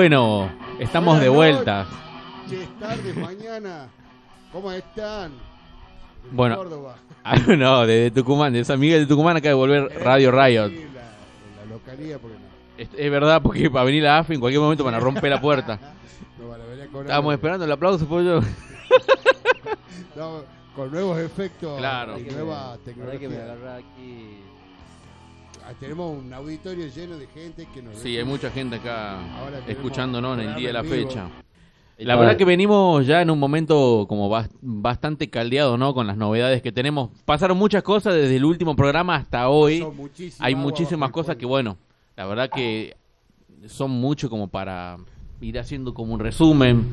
Bueno, estamos Buenas de vuelta. noches, tardes, mañana. ¿Cómo están? En Bueno. Córdoba. Ah, no, de Tucumán, de San Miguel de Tucumán acaba de volver Radio Riot. Sí, la, la localía, porque no. Es, es verdad, porque va a venir la AFI en cualquier momento van a romper la puerta. No cobrar. Estábamos esperando el aplauso, pues yo. No, con nuevos efectos Claro. y nueva verdad que me tecnología. agarra aquí. Ah, Tenemos un auditorio lleno de gente que nos Sí, hay mucha gente acá escuchándonos en el día de la vivo. fecha. La verdad que venimos ya en un momento como bas- bastante caldeado, ¿no? Con las novedades que tenemos. Pasaron muchas cosas desde el último programa hasta hoy. Son muchísimas Hay muchísimas cosas que, bueno, la verdad que son mucho como para ir haciendo como un resumen.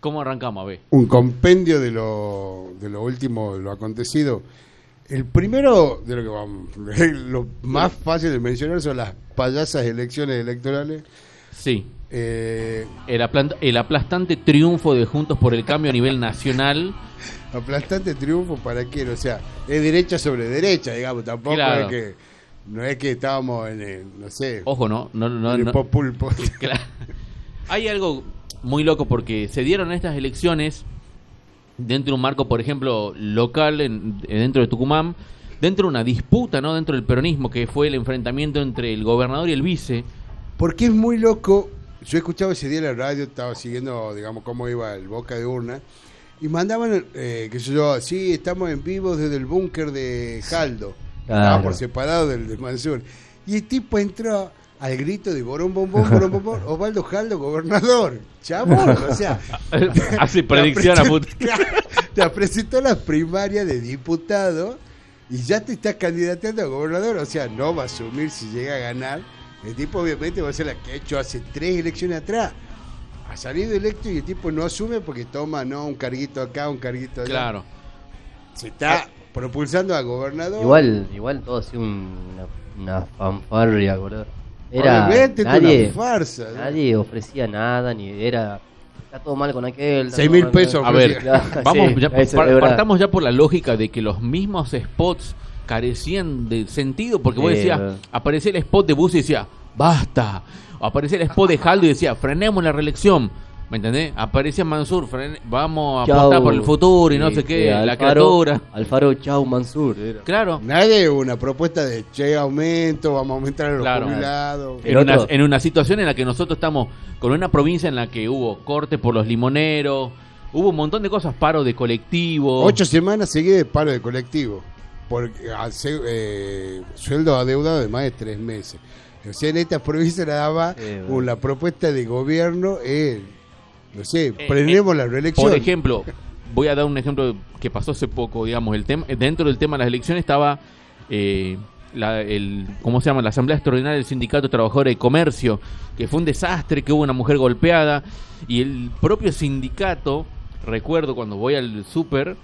¿Cómo arrancamos? A ver. un compendio de lo, de lo último, de lo acontecido. El primero de lo que vamos, lo más fácil de mencionar son las payasas elecciones electorales. Sí. Eh, El, aplant- el aplastante triunfo de Juntos por el Cambio a nivel nacional. aplastante triunfo para quién, o sea, es derecha sobre derecha, digamos, tampoco Claro. es que no es que estábamos en el, no sé, Ojo, ¿no? No, no, en el no- populpo. Claro. Hay algo muy loco porque se dieron estas elecciones dentro de un marco, por ejemplo, local en- dentro de Tucumán, dentro de una disputa, ¿no? Dentro del peronismo, que fue el enfrentamiento entre el gobernador y el vice. Porque es muy loco. Yo escuchaba ese día en la radio, estaba siguiendo, digamos, cómo iba el boca de urna. Y mandaban, eh, que sé yo, sí, estamos en vivo desde el búnker de Jaldo. Claro. Estaba por separado del de Mansur. Y el tipo entró al grito de Borón Bombón, Borón Bombón, Osvaldo Jaldo, gobernador. Chabón, o sea. Hace predicción a puta. Te presentó las primarias de diputado y ya te estás candidateando a gobernador. O sea, no va a asumir si llega a ganar. El tipo obviamente va a ser la que ha hecho hace tres elecciones atrás. Ha salido electo y el tipo no asume porque toma no un carguito acá, un carguito allá. Claro. Se está propulsando a gobernador. Igual, igual todo ha sido un- una, una fanfarria, boludo. Era Obviamente, esto es nadie, una farsa. ¿no? nadie ofrecía nada, ni era. Está todo mal con aquel. está Seis todo mil mal con pesos A ver, Claro, vamos, sí, ya, partamos ya por la lógica de que los mismos spots carecían de sentido, porque vos decías, verdad. aparecía el spot de Bus y decía, basta. O aparecía el spot de Jaldo y decía, frenemos la reelección. ¿Me entendés? Aparecía Mansur, vamos a Chau. apostar por el futuro y no sé sí, qué, la Alfaro- criatura. Alfaro Chau Mansur. era. Claro. Nadie una propuesta de che aumento, vamos a aumentar a los Claro. jubilados. En una, otro- en una situación en la que nosotros estamos con una provincia en la que hubo corte por los limoneros, hubo un montón de cosas, paro de colectivo. Ocho semanas seguidas de paro de colectivo. Porque hace, eh, sueldo adeudado de más de tres meses. O sea, en esta provincia la daba bueno. una propuesta de gobierno, eh, no sé, Eh, prendemos la reelección. Por ejemplo, voy a dar un ejemplo que pasó hace poco, digamos, el tema dentro del tema de las elecciones estaba eh, la, el, ¿cómo se llama? La Asamblea Extraordinaria del Sindicato de Trabajadores de Comercio, que fue un desastre, que hubo una mujer golpeada, y el propio sindicato, recuerdo cuando voy al súper,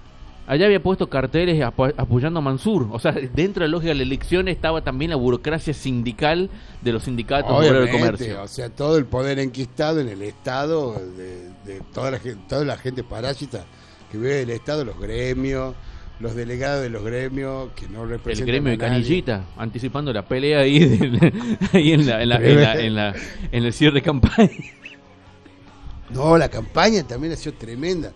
allá había puesto carteles apo- apoyando a Mansur. O sea, dentro de la lógica de la elección estaba también la burocracia sindical de los sindicatos obreros del comercio. o sea, todo el poder enquistado en el Estado, de, de toda, la, gen- toda la gente parásita que vive del Estado, los gremios, los delegados de los gremios que no El representan gremio de. Canillita, anticipando la pelea ahí, del- ahí en, la, en, la- en, la- en la- en el cierre de campaña. No, la campaña también ha sido tremenda.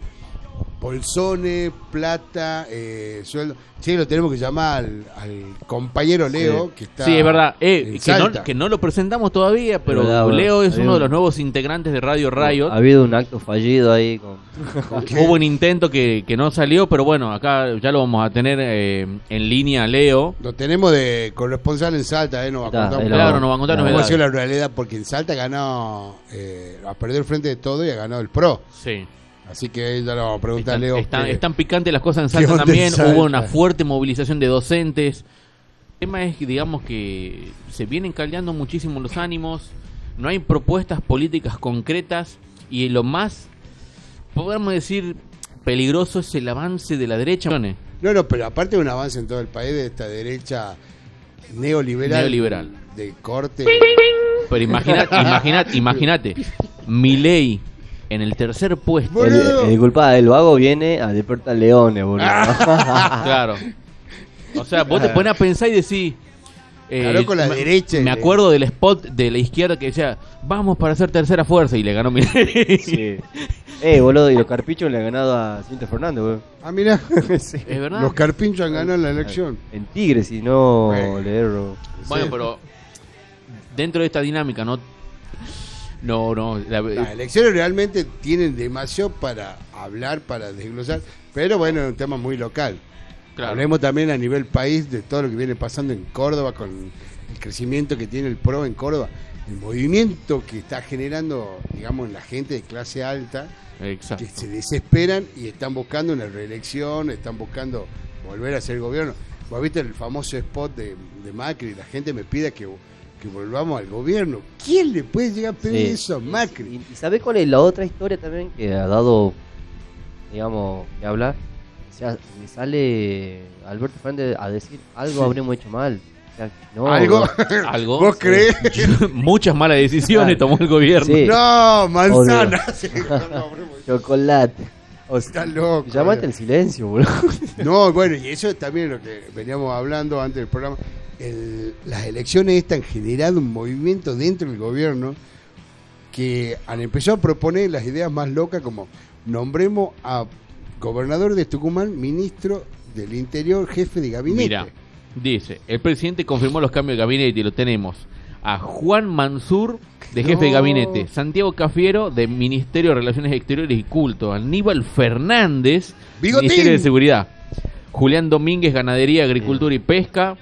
Bolsones, plata, eh, sueldo. Sí, lo tenemos que llamar al, al compañero Leo, que está. Sí, es verdad. Eh, en que, no, que no lo presentamos todavía, pero Verdad. Leo es uno de los nuevos integrantes de Radio Riot. Ha habido un acto fallido ahí con. Hubo un intento que, que no salió, pero bueno, acá ya lo vamos a tener eh, en línea, Leo. Lo tenemos de corresponsal en Salta, ¿eh? Nos va a contar Claro, vamos. nos va a contar La cómo ha novedades. sido la realidad, porque en Salta ganó, eh, ha perdido el frente de todo y ha ganado el PRO. Sí. Así que ya lo vamos a preguntar, Están, Leo. están- que- están picantes las cosas en ¿Qué Salta también. Salta? Hubo una fuerte movilización de docentes. El tema es, que, digamos, que se vienen caldeando muchísimo los ánimos. No hay propuestas políticas concretas. Y lo más, podemos decir, peligroso es el avance de la derecha. No, no, pero aparte de un avance en todo el país de esta derecha neoliberal. Neoliberal. De corte. Pero imagínate, imagínate, imagínate. Milei en el tercer puesto. Boludo. El, el del vago viene a despertar leones, boludo. Claro. O sea, vos te pones a pensar y decís, Eh, con la me- derecha Me le- acuerdo del spot de la izquierda que decía, vamos para hacer tercera fuerza y le ganó Milei. Sí. Eh, boludo, y los carpichos le han ganado a Cinto Fernández, weón. Ah, mira, Sí. Es verdad. los carpinchos han ganado la elección. En Tigre, si no Bueno. le erro. Bueno, Sí. pero dentro de esta dinámica, no. No, no. la- Las elecciones realmente tienen demasiado para hablar, para desglosar, pero bueno, es un tema muy local. claro. Hablemos también a nivel país de todo lo que viene pasando en Córdoba con el crecimiento que tiene el PRO en Córdoba, el movimiento que está generando, digamos, la gente de clase alta, Exacto. que se desesperan y están buscando una reelección, están buscando volver a ser gobierno. Vos viste el famoso spot de, de Macri, la gente me pide que, que volvamos al gobierno. ¿Quién le puede llegar a pedir Sí. eso a Macri? ¿Y, y sabés cuál es la otra historia también que ha dado, digamos, que hablar? O sea, me sale Alberto Fernández a decir algo habremos hecho mal. O sea, no, ¿Algo? Algo. ¿Vos crees? Muchas malas decisiones tomó el gobierno. Sí. No, manzana. Sí, no, no, Chocolate. O Está loco. Llamate el silencio, boludo. No, bueno, y eso también es lo que veníamos hablando antes del programa. El- las elecciones estas han generado un movimiento dentro del gobierno que han empezado a proponer las ideas más locas como nombremos a gobernador de Tucumán, ministro del Interior, jefe de gabinete. Mira, dice, el presidente confirmó los cambios de gabinete y lo tenemos. A Juan Mansur de jefe de gabinete, Santiago Cafiero de Ministerio de Relaciones Exteriores y Culto, Aníbal Fernández, ¡Bigotín! Ministerio de Seguridad, Julián Domínguez, Ganadería, Agricultura y Pesca,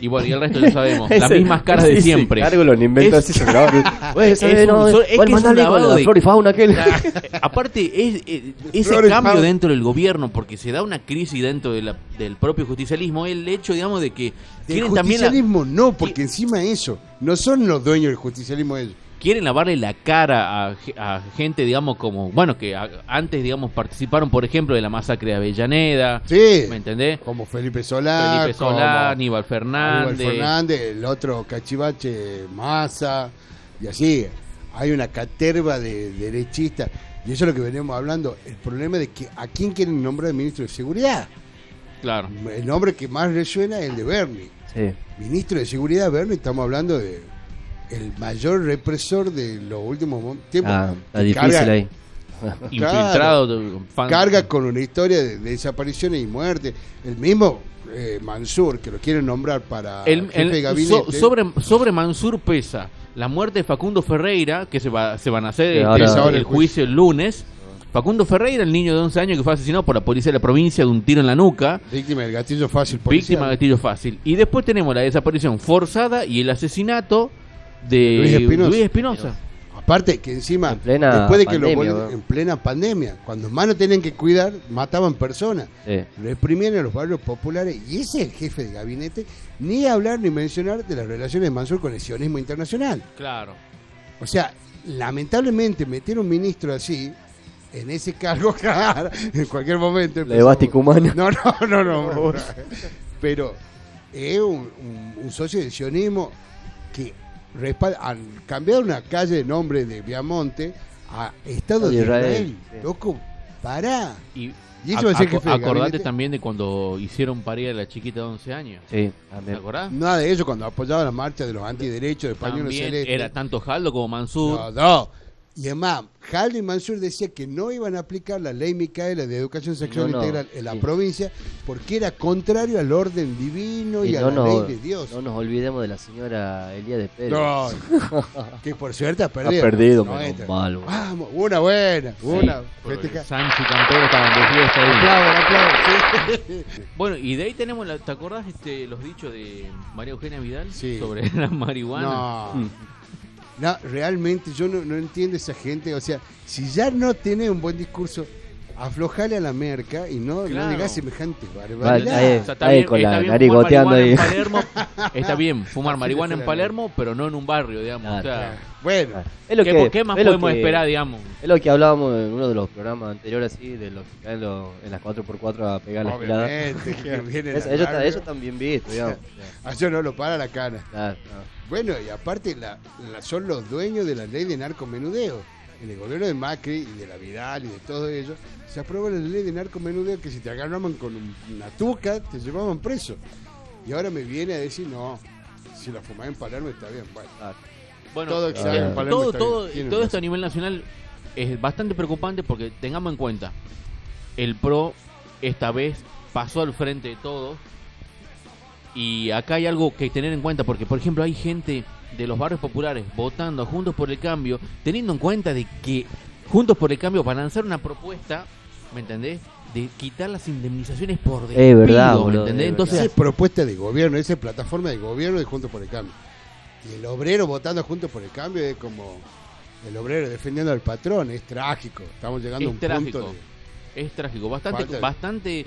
y bueno, y el resto ya sabemos, las mismas caras de siempre. cargo lo inventó Es- así se Es es ¿cuál que es un lavado la de- flor y fauna aquel? Aparte, es, eh, ese Flores cambio dentro del gobierno, porque se da una crisis dentro de la- del propio justicialismo, el hecho, digamos, de que Del quieren también la- justicialismo no, porque encima de eso, no son los dueños del justicialismo ellos. Quieren lavarle la cara a, a gente, digamos, como, bueno, que a- antes, digamos, participaron, por ejemplo, de la masacre de Avellaneda, Sí, ¿me entendés? como Felipe Solá, Felipe Solá, como- Aníbal Aníbal Fernández. Fernández, el otro cachivache Massa, y así. Hay una caterva de derechistas. Y eso es lo que veníamos hablando. El problema de que a quién quieren nombrar ministro de Seguridad. Claro. El nombre que más resuena es el de Bernie. Sí. Ministro de Seguridad, Bernie, estamos hablando de el mayor represor de los últimos mo- tiempos. Ah, está difícil carga, ahí. Infiltrado. carga con una historia de, de desapariciones y muerte. El mismo eh, Mansur, que lo quieren nombrar para El- jefe el- de gabinete. so- sobre, sobre Mansur pesa la muerte de Facundo Ferreira, que se, va, se van a hacer el, ahora- el- ahora el el juicio el lunes. Facundo Ferreira, el niño de 11 años que fue asesinado por la policía de la provincia de un tiro en la nuca, Víctima del gatillo fácil. víctima policial. de gatillo fácil. Y después tenemos la desaparición forzada y el asesinato de Luis Espinosa. Luis Espinosa. Aparte que encima, En plena después de que pandemia, lo en plena pandemia, cuando más no tenían que cuidar, mataban personas, Sí. reprimían a los barrios populares, y ese es el jefe de gabinete, ni hablar ni mencionar de las relaciones de Mansur con el sionismo internacional. Claro. O sea, lamentablemente meter un ministro así, en ese cargo, en cualquier momento... La evástica humana. No, no, no, no. Pero es un, un- un socio del sionismo que respalda, han cambiado una calle de nombre de Viamonte a Estado de De Israel. Israel, sí. Loco, pará. Y, Y eso va a ser aco- jefe de acordate gabinete. también de cuando hicieron parir a la chiquita de 11 años. Sí, ¿Te acordás? Nada de eso cuando apoyaba la marcha de los antiderechos de Celeste. era tanto Jaldo como Mansur. No, no. Y además, Halde Mansur decía que no iban a aplicar la ley Micaela de educación sexual No, no, integral en la sí. provincia porque era contrario al orden divino y, Y a la nos, ley de Dios. no nos olvidemos de la señora Elía de Pérez. No, que por suerte ha ha perdido. perdido, No menos entra. mal. Vamos, una buena, una. Sancho y Campero estaban de fiesta ahí. Aplaudan, aplaudan, sí. Bueno, y de ahí tenemos, la, ¿te acordás este, los dichos de María Eugenia Vidal Sí. sobre la marihuana? No. No, realmente yo no, no entiendo esa gente. O sea, si ya no tiene un buen discurso, aflojale a la merca y no, Claro. no digas semejante Vale, barbaridad. ahí- O sea, está ahí bien, con está la bien nariz fumar goteando marihuana en ahí. Palermo, está bien fumar marihuana en Claro. Palermo, pero no en un barrio, digamos. o Claro. sea, Bueno, Es lo ¿qué, que, qué más es lo podemos que- esperar, digamos? Es lo que hablábamos en uno de los programas anteriores, así, de los que caen los- en las 4x4 a pegar obviamente, que viene Eso, la ellos, ellos también vistos, digamos. Ah, yo no lo para la. Claro, no. Bueno, y aparte la, la- son los dueños de la ley de narcomenudeo. En el gobierno de Macri y de la Vidal y de todo ello, se aprobó la ley de narcomenudeo que si te agarraban con un- una tuca, te llevaban preso. Y ahora me viene a decir, no, Si la fumás en Palermo está bien, bueno. Todo eh, en Palermo todo, está todo, esto a nivel nacional es bastante preocupante porque tengamos en cuenta, el PRO esta vez pasó al frente de todo y acá hay algo que tener en cuenta porque, por ejemplo, hay gente de los barrios populares votando a Juntos por el Cambio, teniendo en cuenta de que Juntos por el Cambio va a lanzar una propuesta, ¿me entendés? De quitar las indemnizaciones por despido, verdad, ¿me boludo, entendés? es Entonces, esa es propuesta de gobierno, esa es plataforma de gobierno de Juntos por el Cambio. Y el obrero votando Juntos por el Cambio es como el obrero defendiendo al patrón, es trágico. Estamos llegando a un trágico. punto de... es trágico, bastante, Falta bastante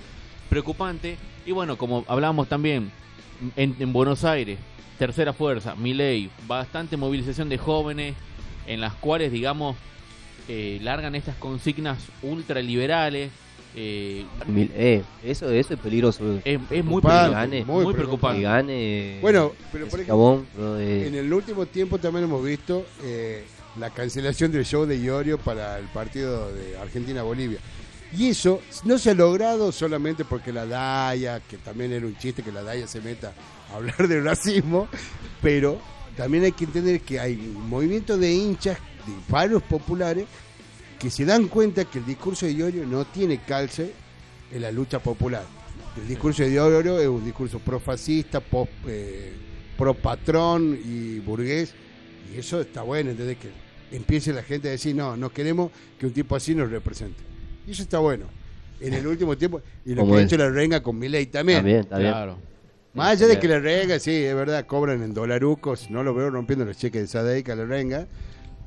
preocupante. Y bueno, como hablábamos también en, en Buenos Aires, tercera fuerza, Milei, bastante movilización de jóvenes en las cuales, digamos, eh, largan estas consignas ultraliberales. Eh, Mil- eh, eso, eso es peligroso. es, es muy Preocupante, preocupante. muy preocupante. gane. Bueno, pero por ejemplo, bro, en el último tiempo también hemos visto eh, la cancelación del show de Iorio para el partido de Argentina-Bolivia. Y eso no se ha logrado solamente porque la DAIA, que también era un chiste que la DAIA se meta a hablar de racismo, pero también hay que entender que hay un movimiento de hinchas, de paros populares, que se dan cuenta que el discurso de Iorio no tiene calce en la lucha popular. El discurso de Iorio es un discurso profascista, pro, eh, pro y burgués, y eso está bueno, ¿entendés? Que empiece la gente a decir, no, no queremos que un tipo así nos represente. Y eso está bueno. En el último tiempo, y lo que ha hecho la renga con Milei también. También, está bien. Claro. Más allá de que la renga, sí, es verdad, cobran en dolarucos, no lo veo rompiendo los cheques de Sadeica la renga,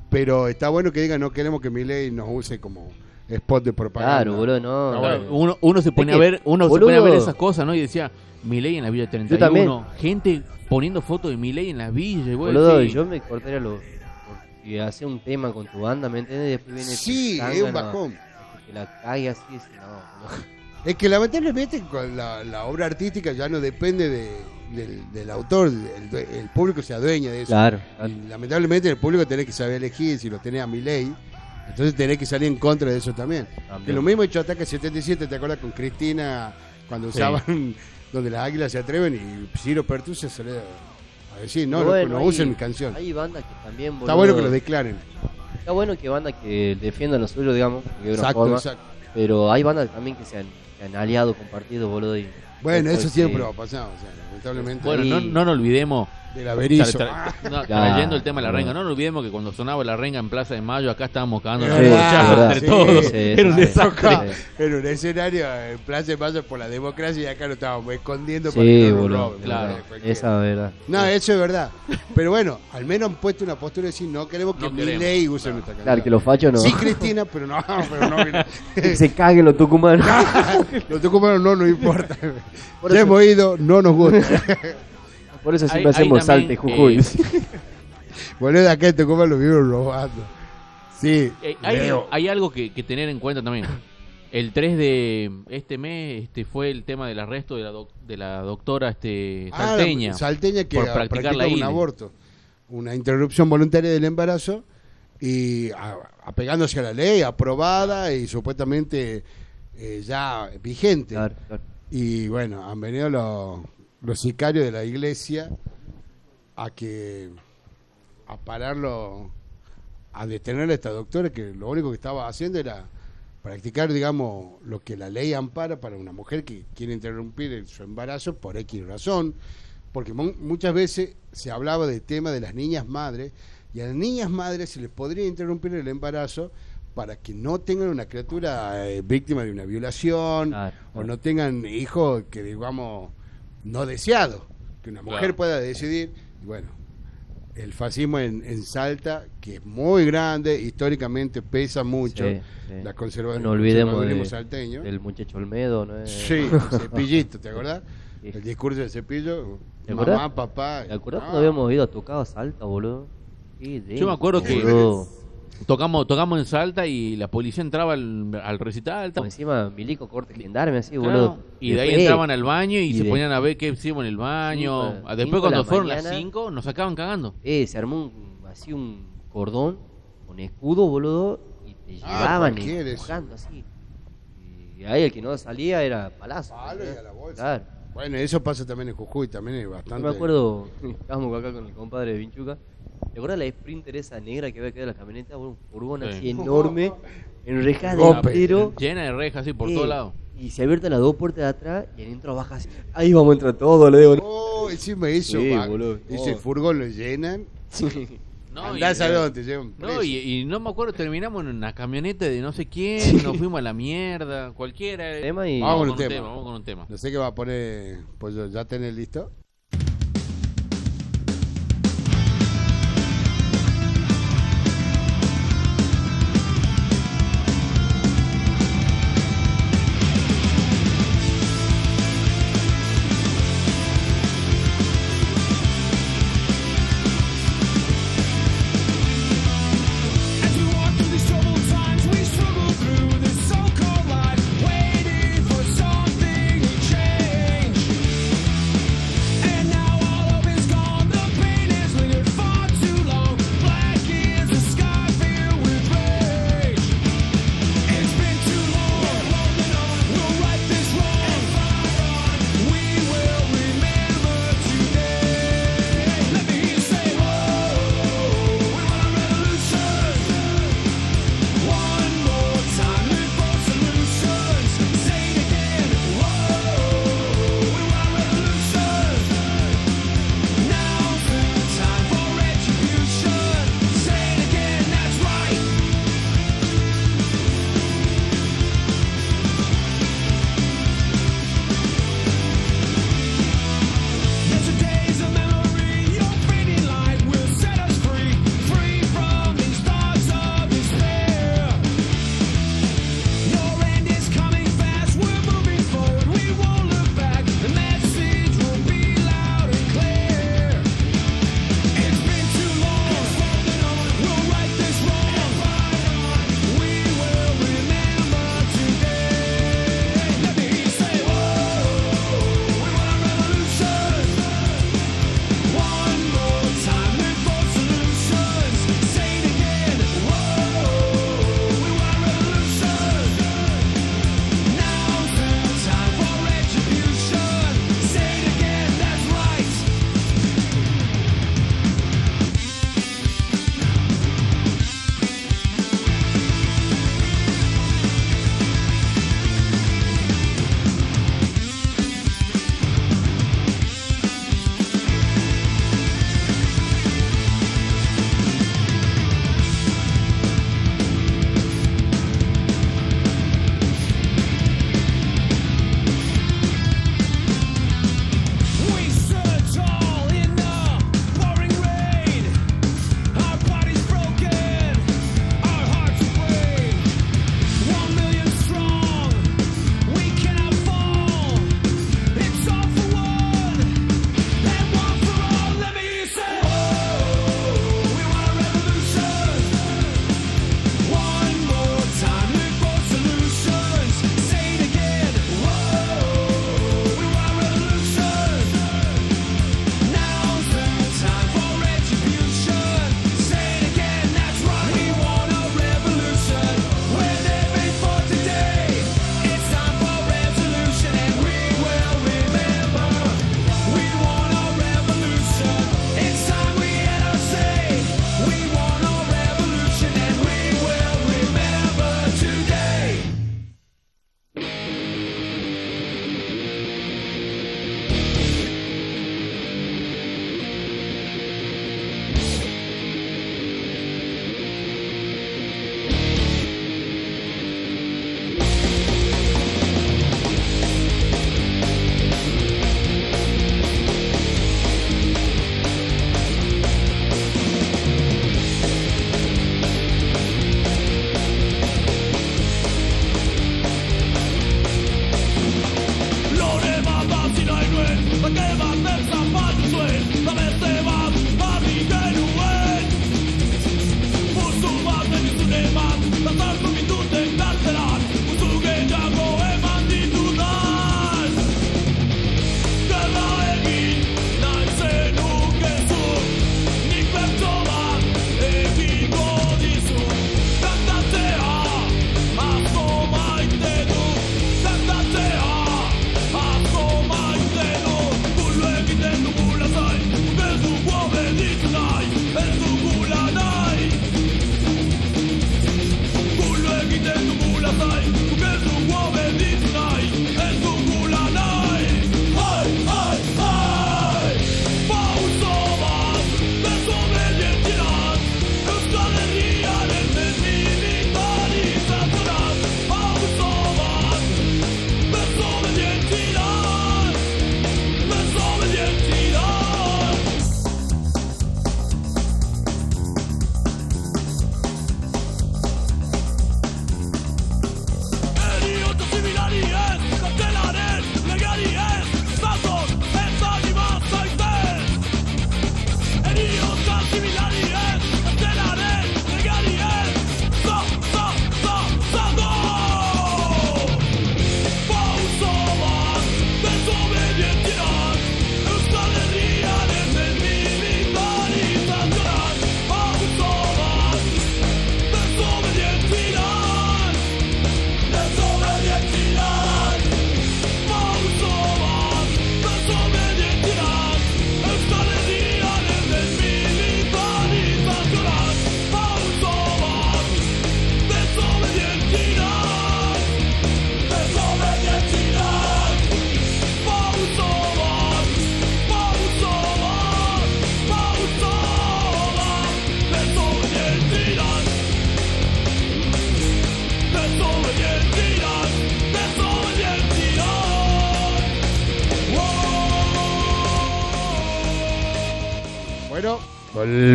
pero está bueno que digan, no queremos que Milei nos use como spot de propaganda. Claro, boludo, no. Claro, uno, uno se pone que, a ver, uno se pone a ver esas cosas, ¿no? Y decía, Milei en la Villa 31, también. gente poniendo fotos de Milei en la villa, y vos Boludo, decís, yo me cortaría los. Porque hace un tema con tu banda, ¿me entiendes? Después viene. Sí, es un bajón. Que la cague así, es- no, boludo. Es que lamentablemente con la, la obra artística ya no depende de- del, del autor, el, el público se adueña de eso. Claro, claro. Y lamentablemente el público tiene que saber elegir si lo tenés a Milei, entonces tenés que salir en contra de eso también. También. Que lo mismo hecho Ataque 77, ¿te acuerdas con Cristina cuando Sí. usaban donde las águilas se atreven y Ciro Pertusa sale a decir, no, Pero no, bueno, no hay- usen mi canción. Hay bandas que también, boludo. Está bueno que lo declaren. Está bueno que bandas que defiendan lo suyo, digamos, de una Exacto, forma. exacto. Pero hay bandas también que se han, que han aliado con partidos, boludo. Y Bueno, eso siempre va a pasar, o sea, lamentablemente. Bueno, no, no nos olvidemos, del averizo. tra- Ah, tra- no, Ya, trayendo el tema de la renga, no nos olvidemos que cuando sonaba la renga en Plaza de Mayo, acá estábamos cagando Es es verdad. entre Sí, todos. sí, Era un sí, desastre. sí. En un escenario en Plaza de Mayo por la democracia y acá lo estábamos escondiendo para Sí, que no boludo. roben. claro. Esa verdad. No, eso es verdad. Pero bueno, al menos han puesto una postura de decir no queremos que No queremos, Milei use claro. nuestra canción. Claro, que los fachos no. Sí, Cristina, pero no, pero no. mira. que se caguen los tucumanos. Los tucumanos no nos importa. Ya hemos ido, no nos gusta. Por eso siempre ahí hacemos también, salte, Jujuy. eh, Boludo, acá en Tucumán lo vieron robando. Sí. Eh, hay, algo que, que tener en cuenta también. El 3 de este mes este fue el tema del arresto de la, doc- de la doctora este, Ah, la- salteña. salteña que por ha practicar la un ILE. aborto. Una interrupción voluntaria del embarazo y a- apegándose a la ley, aprobada y supuestamente eh, ya vigente. Claro, claro. Y bueno, han venido los, los sicarios de la iglesia a que a pararlo, a detener a esta doctora que lo único que estaba haciendo era practicar, digamos, lo que la ley ampara para una mujer que quiere interrumpir su embarazo por X razón, porque mu- muchas veces se hablaba del tema de las niñas madres y a las niñas madres se les podría interrumpir el embarazo para que no tengan una criatura eh, víctima de una violación Claro, o no tengan hijos que digamos no deseados, que una mujer Claro. pueda decidir, y bueno, el fascismo en, en Salta, que es muy grande, históricamente pesa mucho, Sí, sí. la conserva No olvidemos de- salteño. del muchacho Olmedo, ¿no? es? Sí, cepillito, ¿te acordás? Sí. El discurso del cepillo, ¿Te mamá, acordás? papá. ¿Te acordás ah, cuando habíamos ido a tocar a Salta, boludo? Yo me acuerdo que- boludo. Tocamos, tocamos en Salta y la policía entraba al, al recital. Encima, Milico corte gendarme así, Claro, boludo. y de ahí Después, entraban al baño y, y se de- ponían a ver qué hicimos en el baño. Cinco- Ah, Después de cuando la fueron las mañana. 5 nos sacaban cagando. Eh, se armó un, así un cordón con escudo, boludo, y te Ah, llevaban cualquiera eso. empujando así. Y ahí el que no salía era palazo. Palo y a la bolsa. Claro. Bueno, eso pasa también en Jujuy, también es Yo bastante. me acuerdo, estábamos acá con el compadre de Vinchuca. ¿Te acuerdas la Sprinter esa negra que había quedado en la camioneta? Un furgón Sí. así enorme, en rejas de entero. Llena de rejas así por Eh, todos lados. Y se abierta las dos puertas de atrás y adentro baja así. Ahí vamos a entrar todos, le digo. Oh, encima eso, Sí, boludo. Ese Oh. furgón lo llenan. No, Andás y- te llevan No, preso. y, y no me acuerdo, terminamos en una camioneta de no sé quién, nos fuimos a la mierda, cualquiera. Tema y- Vamos con un tema. Vamos con un tema. No sé qué va a poner. Pues ya tenés listo.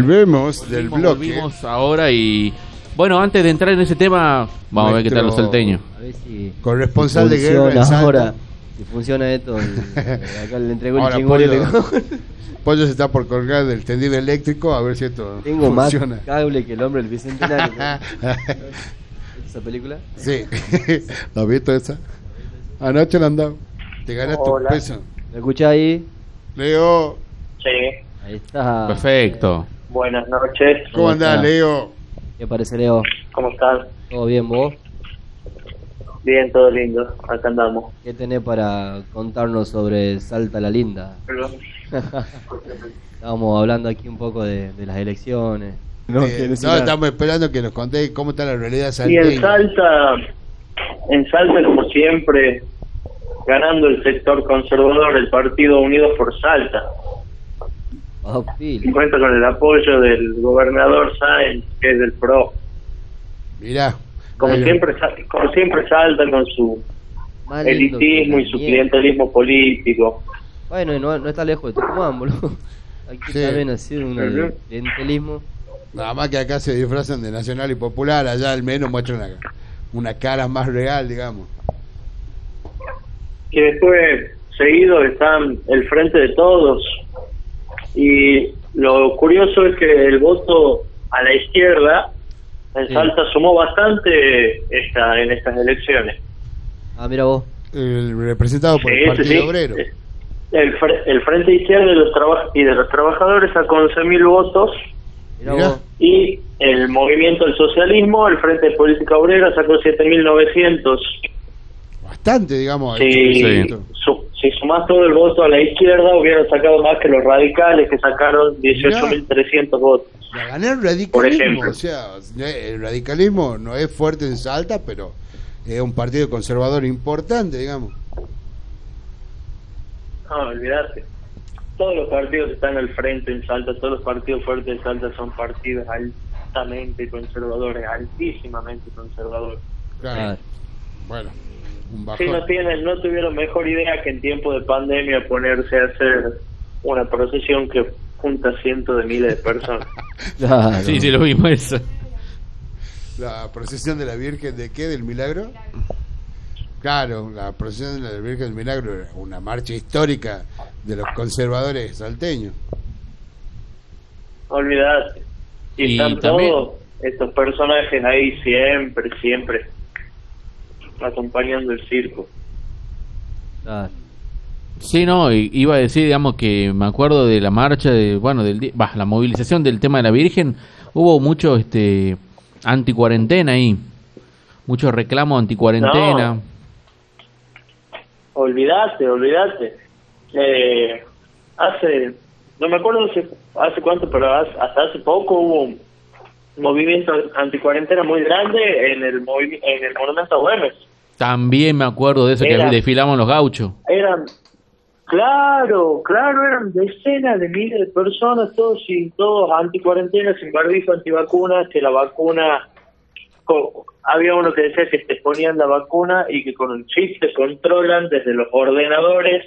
Volvemos del bloque. volvimos ahora y... Bueno, antes de entrar en ese tema, vamos a ver qué tal los Nuestro- salteños. A ver si. Corresponsal si de guerra en ahora. Si funciona esto. el- acá le entregó el Ahora, chingón Pollo, Pollo se está por colgar del tendido eléctrico a ver si esto Tengo más funciona. cable que el hombre del bicentenario. ¿Esa película? sí, ¿la has visto esa? Anoche la andaba. Te ganas tu Hola. peso. ¿Me escuchás ahí? Leo, Sí, Ahí está. Perfecto. Buenas noches. ¿cómo ¿Cómo andás? Leo? ¿Qué parece, Leo? ¿Cómo están? ¿Todo bien vos? Bien, todo lindo. Acá andamos. ¿Qué tenés para contarnos sobre Salta la Linda? Perdón. Estábamos hablando aquí un poco de, de las elecciones. Eh, No, estamos esperando que nos contéis cómo está la realidad Y en salteña. Salta, en Salta como siempre, ganando el sector conservador, el Partido Unidos por Salta. Ah, pil. Cuenta con el apoyo del gobernador Sáenz, que es del PRO. Mirá. Como siempre, como siempre Salta con su elitismo y su clientelismo político. Bueno, y no, no está lejos de Tucumán, boludo. Aquí Sí. también ha sido un clientelismo. Nada más que acá se disfrazan de nacional y popular, allá al menos muestran una, una cara más real, digamos. que después seguido están el frente de todos y lo curioso es que el voto a la izquierda en Sí. Salta sumó bastante esta en estas elecciones Ah, mira vos. El representado por Sí, el Partido sí. Obrero. el, fre- el frente izquierda de los traba- y de los trabajadores sacó 11.000 votos Mira Mirá. vos. y el movimiento del socialismo el frente de política obrera sacó 7.900 Bastante, digamos. Sí. su- si sumás todo el voto a la izquierda, hubieran sacado más que los radicales, que sacaron 18.300 votos. La gané el Por radicalismo. ejemplo. O sea, el radicalismo no es fuerte en Salta, pero es un partido conservador importante, digamos. No, olvidate. Todos los partidos que están al frente en Salta, todos los partidos fuertes en Salta son partidos altamente conservadores, altísimamente conservadores. Claro. Bueno, un Si no bajón. tienen, no tuvieron mejor idea que en tiempo de pandemia ponerse a hacer una procesión que junta cientos de miles de personas. claro. Sí, sí, lo vimos eso. La procesión de la Virgen de qué? ¿Del Milagro? Claro, la procesión de la Virgen del Milagro era una marcha histórica de los conservadores salteños. Olvidate. Y, Y están también- todos estos personajes ahí siempre, siempre acompañando el circo. Claro. Sí, no, iba a decir, digamos, que me acuerdo de la marcha, de, bueno, del, bah, la movilización del tema de la Virgen, hubo mucho este anti-cuarentena ahí, mucho reclamo anti-cuarentena. No. Olvidate, olvidate. Eh, hace, no me acuerdo hace, hace cuánto, pero hace- hasta hace poco hubo un movimiento anticuarentena muy grande en el en el monumento a Güemes. También me acuerdo de eso que desfilaban los gauchos. Eran, claro, claro, eran decenas de miles de personas, todos sin todos anticuarentena, sin barbijo, antivacunas, que la vacuna, había uno que decía que te ponían la vacuna y que con un chip te controlan desde los ordenadores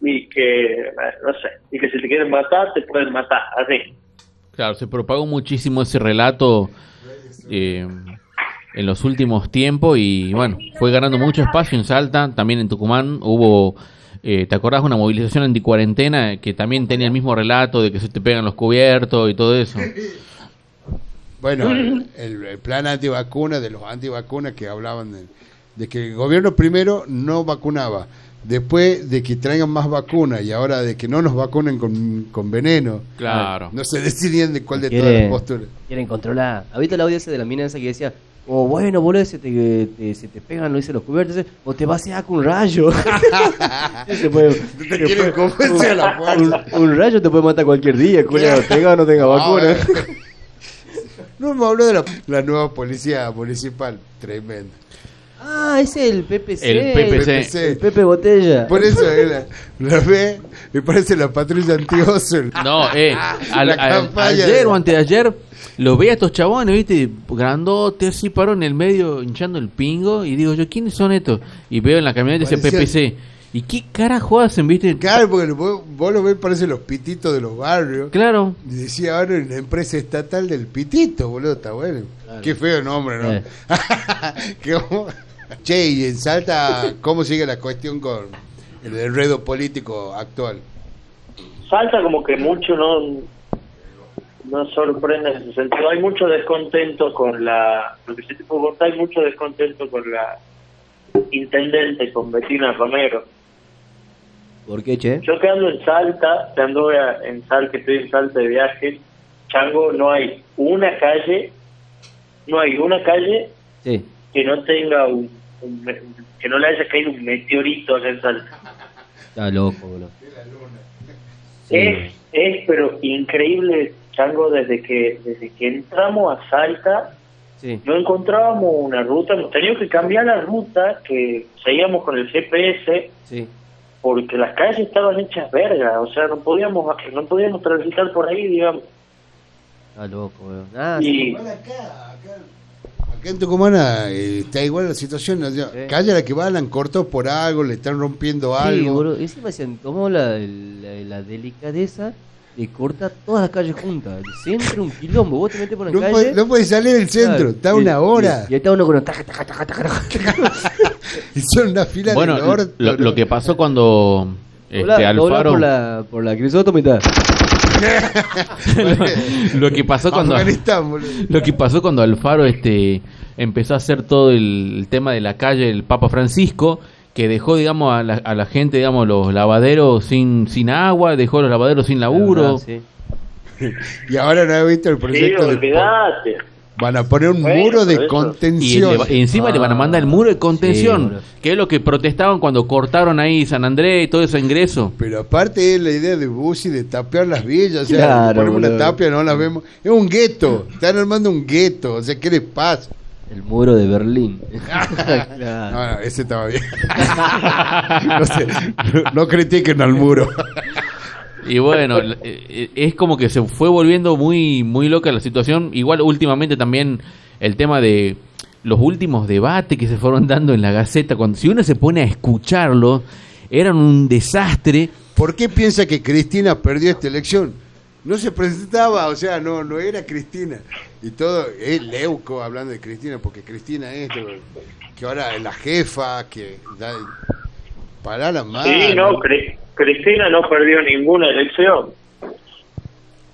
y que, no sé, y que si te quieren matar, te pueden matar, así. Claro, se propagó muchísimo ese relato eh, en los últimos tiempos y bueno, fue ganando mucho espacio en Salta, también en Tucumán hubo, eh, ¿te acordás? Una movilización anticuarentena que también tenía el mismo relato de que se te pegan los cubiertos y todo eso. Bueno, el, el plan antivacuna, de los antivacunas que hablaban de, de que el gobierno primero no vacunaba, después de que traigan más vacunas y ahora de que no nos vacunen con, con veneno. Claro. No se decidían de cuál de todas las posturas. quieren controlar. ¿Habiste la audiencia de la mina esa que decía, oh, bueno, boludo, se te, te- se te pegan, lo dicen los cubiertos, o te vas a hacer con un rayo? Se puede- Te quieren puede- a la un, un rayo te puede matar cualquier día, culiao, tenga o no tenga vacuna. Ah, No me habló de la, la nueva policía municipal, tremenda. Ah, ese es el PPC. El PPC. El Pepe Botella. Por eso eh, la, la ve, me parece la patrulla antioso. No, eh, al- La al- campaña ayer de- o antes de ayer lo veía a estos chabones, viste, grandote, así paró en el medio hinchando el pingo y digo yo, ¿quiénes son estos? Y veo en la camioneta ese PPC ¿Y qué carajo hacen, viste? Claro, porque vos, vos lo ves, parece los pititos de los barrios. Claro. Y decía ahora en la empresa estatal del pitito, boludo, está bueno. Qué feo nombre, ¿no? Eh. Che, y en Salta, ¿cómo sigue la cuestión con el enredo político actual? Salta como que mucho no no sorprende en ese sentido. Hay mucho descontento con la... Lo que se te puede contar, hay mucho descontento con la intendente, con Betina Romero. ¿Por qué, che? Yo que ando en Salta, que ando a- en Salta, que estoy en Salta de viaje, Chango, no hay una calle, no hay una calle Sí. que no tenga un, un que no le haya caído un meteorito acá en Salta. Está loco, boludo. Sí. Es, es pero increíble, Chango, desde que desde que entramos a Salta, Sí. no encontrábamos una ruta, hemos tenido que cambiar la ruta que seguíamos con el GPS Sí. porque las calles estaban hechas verga, o sea, no podíamos no podíamos transitar por ahí, digamos. Está loco. Ah, sí. Y acá, acá, acá en Tucumán eh, está igual la situación. o sea, Sí. Calle a la que va, la han cortado por algo, le están rompiendo Sí, algo. se tomó la, la, la delicadeza de cortar todas las calles juntas. El centro, un quilombo. Vos te metes por la no, calle. puede, no puede salir del centro, claro, está y- una hora. Y, y está uno con un taca, taca, taca, taca. Y son una fila Bueno, del orto, lo, ¿no? lo que pasó cuando este, doblá Alfaro... por la, por la crisotomita. lo que pasó cuando... Lo que pasó cuando Alfaro este empezó a hacer todo el, el tema de la calle del Papa Francisco, que dejó digamos a la, a la gente, digamos, los lavaderos sin sin agua, dejó los lavaderos sin laburo. Sí. Y ahora no he visto el sí, proyecto de... olvidate. Van a poner un Bueno, muro de. Y, el contención. y encima le van a mandar el muro de Sí, contención, que es lo que protestaban cuando cortaron ahí San Andrés y todo ese ingreso. Pero aparte es la idea de Bussi de tapear las villas, o sea, Claro, ponemos una tapia, no las vemos. Es un gueto, están armando un gueto, o sea, ¿qué les pasa? El muro de Berlín. No, Claro. no, ese estaba bien. no, sé, no, no critiquen al muro. Y bueno, l- eh, es como que se fue volviendo muy muy loca la situación. Igual últimamente también el tema de los últimos debates que se fueron dando en la Gaceta, cuando si uno se pone a escucharlo, eran un desastre. ¿Por qué piensa que Cristina perdió esta elección? No se presentaba, o sea, no no era Cristina. Y todo, es Leuco hablando de Cristina, porque Cristina es que ahora es la jefa, que da, para la madre. Sí, no, Cri- Cristina no perdió ninguna elección.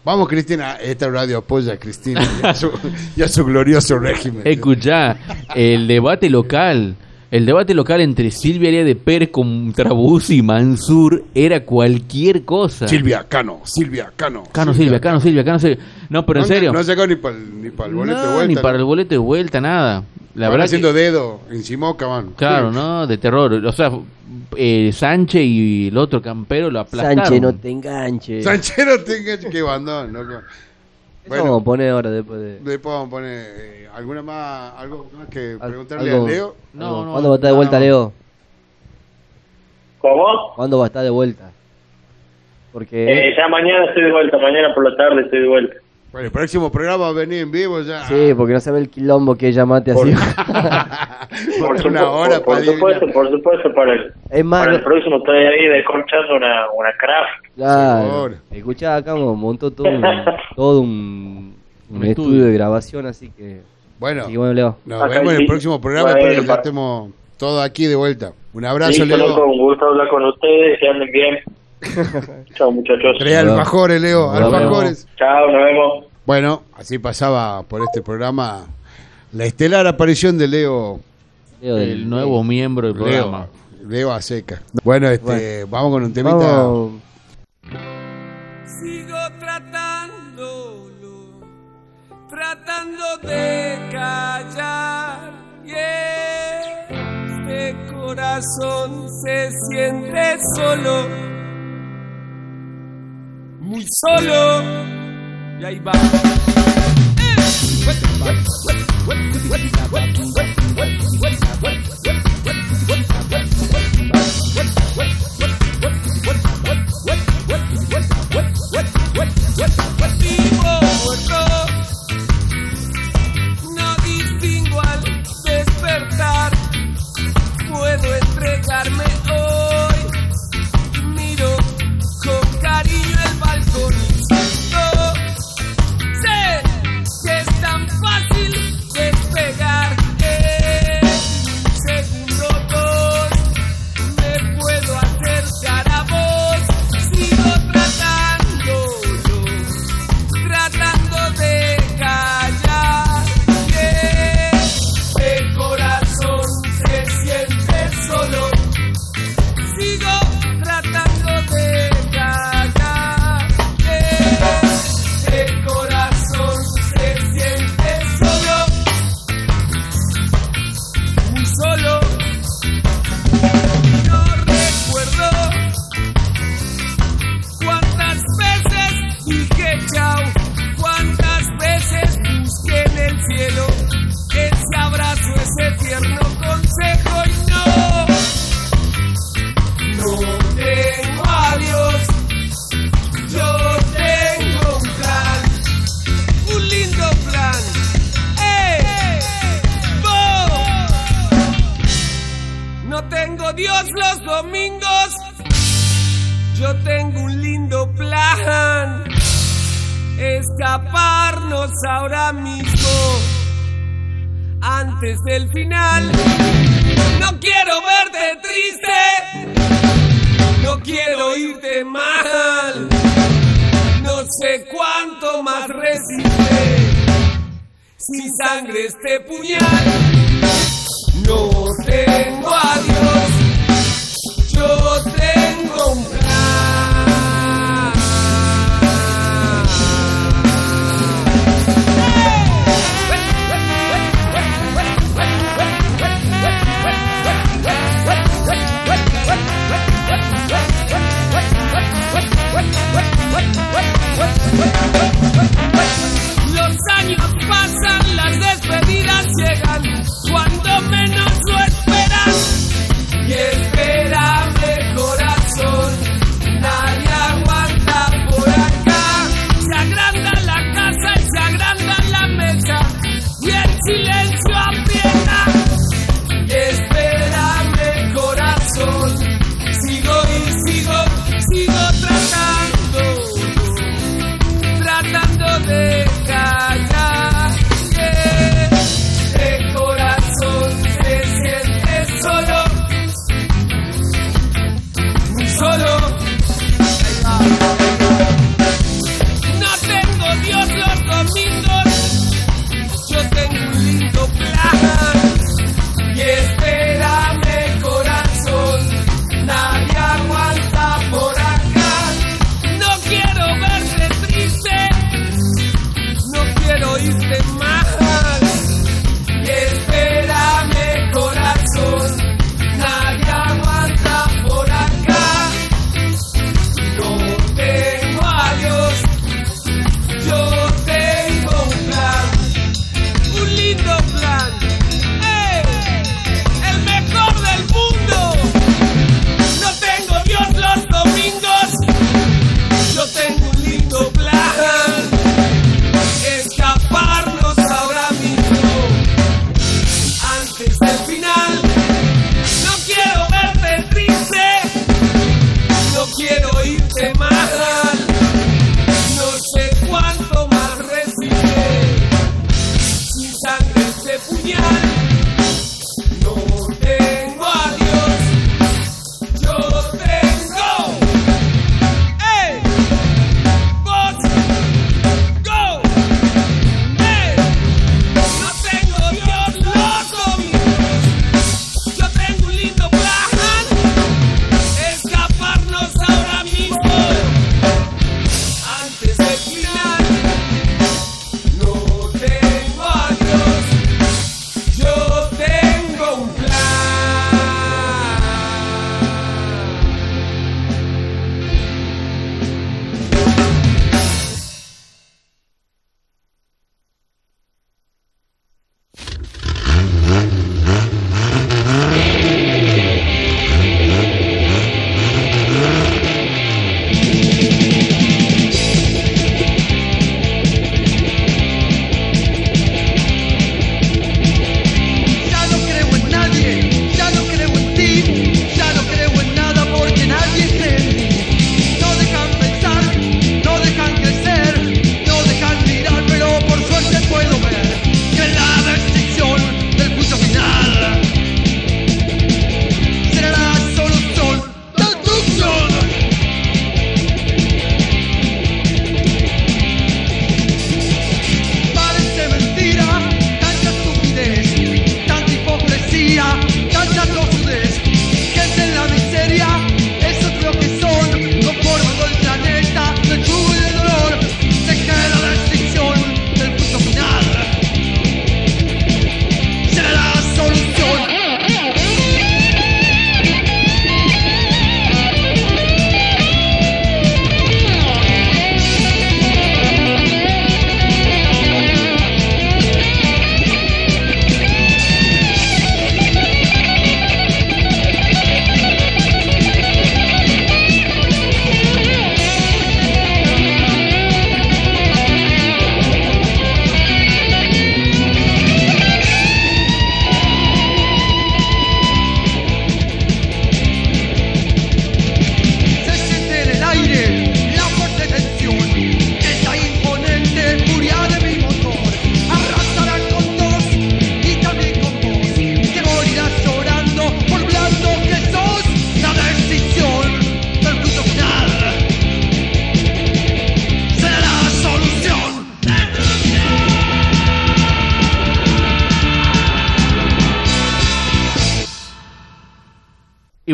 Vamos, Cristina, esta radio apoya a Cristina y a su, y a su glorioso régimen. Escuchá, el debate local, el debate local entre Silvia Elia de Pérez contra Bussi y Mansur era cualquier cosa. Silvia Cano, Silvia Cano. Cano Silvia, Cano Silvia, Cano Silvia. No, pero en no, serio. No sacó ni para el, ni para el boleto No, de vuelta. ni para ¿no? el boleto de vuelta, nada. La Van verdad haciendo que, dedo en Simoca, van. claro, ¿no? De terror. O sea, eh, Sánchez y el otro campero lo aplastaron. Sánchez, no te enganches. Sanchero tenga que bandón, no Eso Bueno. vamos a poner ahora después de. Después vamos a poner eh, alguna más, algo más que Al- preguntarle algo- a Leo. No, algo. no, ¿Cuándo va a estar de vuelta, no. Leo? ¿Cómo? ¿Cuándo va a estar de vuelta? Porque. Eh, ya mañana estoy de vuelta, mañana por la tarde estoy de vuelta. Bueno, el próximo programa va a venir en vivo ya. Sí, porque no sabe el quilombo que ella mate así. Por, Por una hora por, por para supuesto, por supuesto, para el, es más, para el próximo estoy ahí descorchando una, una craft. claro. Escuchá, acá mo- montó todo un, todo un, un Un estudio. estudio. de grabación, así que. Bueno, que bueno, Leo. nos Acá vemos en el sí. próximo programa. Bueno, Espero que ya pa- estemos todos aquí de vuelta. Un abrazo, Listo, Leo. loco, un gusto hablar con ustedes, que anden bien. Chao, muchachos. Tres alfajores, Leo. Nos vemos. Alfajores. Chao, nos vemos. Bueno, así pasaba por este programa la estelar aparición de Leo. Leo del- El nuevo miembro del programa. Leo, Leo a seca. Bueno, este, vamos con un temita. Vamos. Sigo tratándolo, tratando de callar. Yeah. Este corazón se siente solo, muy solo. Y ahí va. Vivo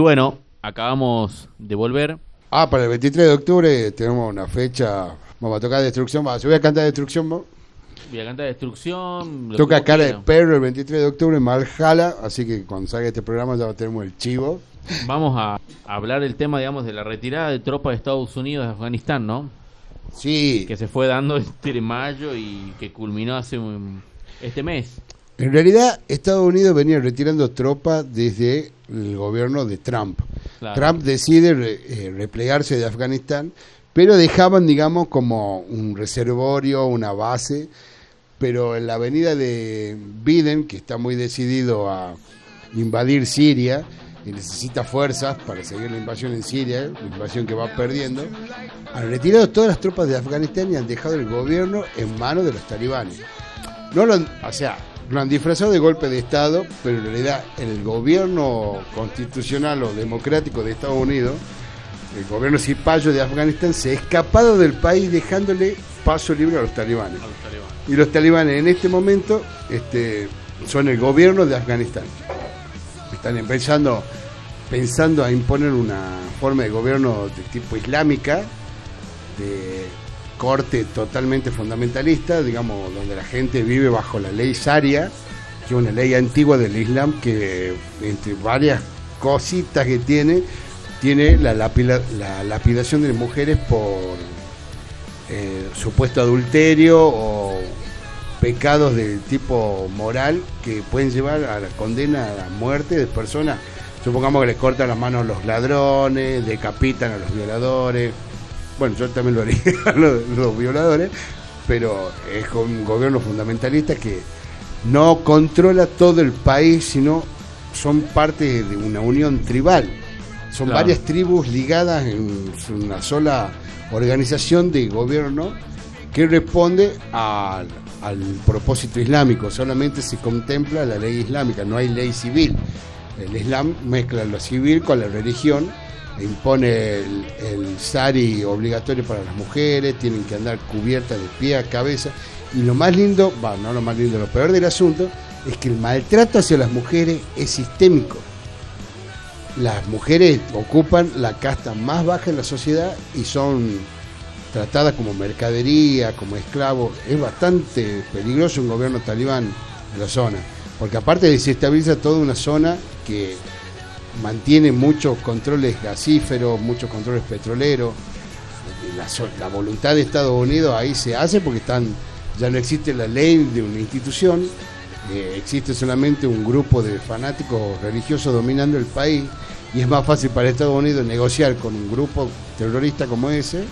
bueno, acabamos de volver. Ah, para el 23 de octubre tenemos una fecha. Vamos a tocar Destrucción. Va, yo voy a cantar Destrucción. ¿no? Voy a cantar Destrucción. Toca Cara de. Perro el 23 de octubre en Valhalla. Así que cuando salga este programa ya tenemos el chivo. Vamos a hablar del tema, digamos, de la retirada de tropas de Estados Unidos de Afganistán, ¿no? Sí, Que se fue dando este mayo y que culminó hace un- este mes. En realidad Estados Unidos venía retirando tropas desde el gobierno de Trump. Claro. Trump decide re- eh, replegarse de Afganistán, pero dejaban, digamos, como un reservorio, una base. Pero en la avenida de Biden, que está muy decidido a invadir Siria y necesita fuerzas para seguir la invasión en Siria, la invasión que va perdiendo, han retirado todas las tropas de Afganistán y han dejado el gobierno en manos de los talibanes. No lo o sea, lo han disfrazado de golpe de Estado, pero en realidad el gobierno constitucional o democrático de Estados Unidos, el gobierno cipayo de Afganistán, se ha escapado del país dejándole paso libre a los talibanes. Y los talibanes en este momento este, son el gobierno de Afganistán. Están empezando, pensando a imponer una forma de gobierno de tipo islámica, de corte totalmente fundamentalista, digamos, donde la gente vive bajo la ley Sharia, que es una ley antigua del Islam que entre varias cositas que tiene, tiene la, lapidación de mujeres por eh, supuesto adulterio o pecados del tipo moral que pueden llevar a la condena a la muerte de personas. Supongamos que les cortan las manos a los ladrones, decapitan a los violadores. Bueno, yo también lo haría a los, los violadores, pero es un gobierno fundamentalista que no controla todo el país, sino son parte de una unión tribal. Son Claro. varias tribus ligadas en una sola organización de gobierno que responde al, al propósito islámico. Solamente se contempla la ley islámica, no hay ley civil. El Islam mezcla lo civil con la religión, impone el, el sari obligatorio para las mujeres, tienen que andar cubiertas de pie a cabeza. Y lo más lindo, va, no lo más lindo, lo peor del asunto, es que el maltrato hacia las mujeres es sistémico. Las mujeres ocupan la casta más baja en la sociedad y son tratadas como mercadería, como esclavos. Es bastante peligroso un gobierno talibán en la zona, porque aparte desestabiliza toda una zona que mantiene muchos controles gasíferos, muchos controles petroleros. La, la voluntad de Estados Unidos ahí se hace porque están ya no existe la ley de una institución, eh, existe solamente un grupo de fanáticos religiosos dominando el país y es más fácil para Estados Unidos negociar con un grupo terrorista como ese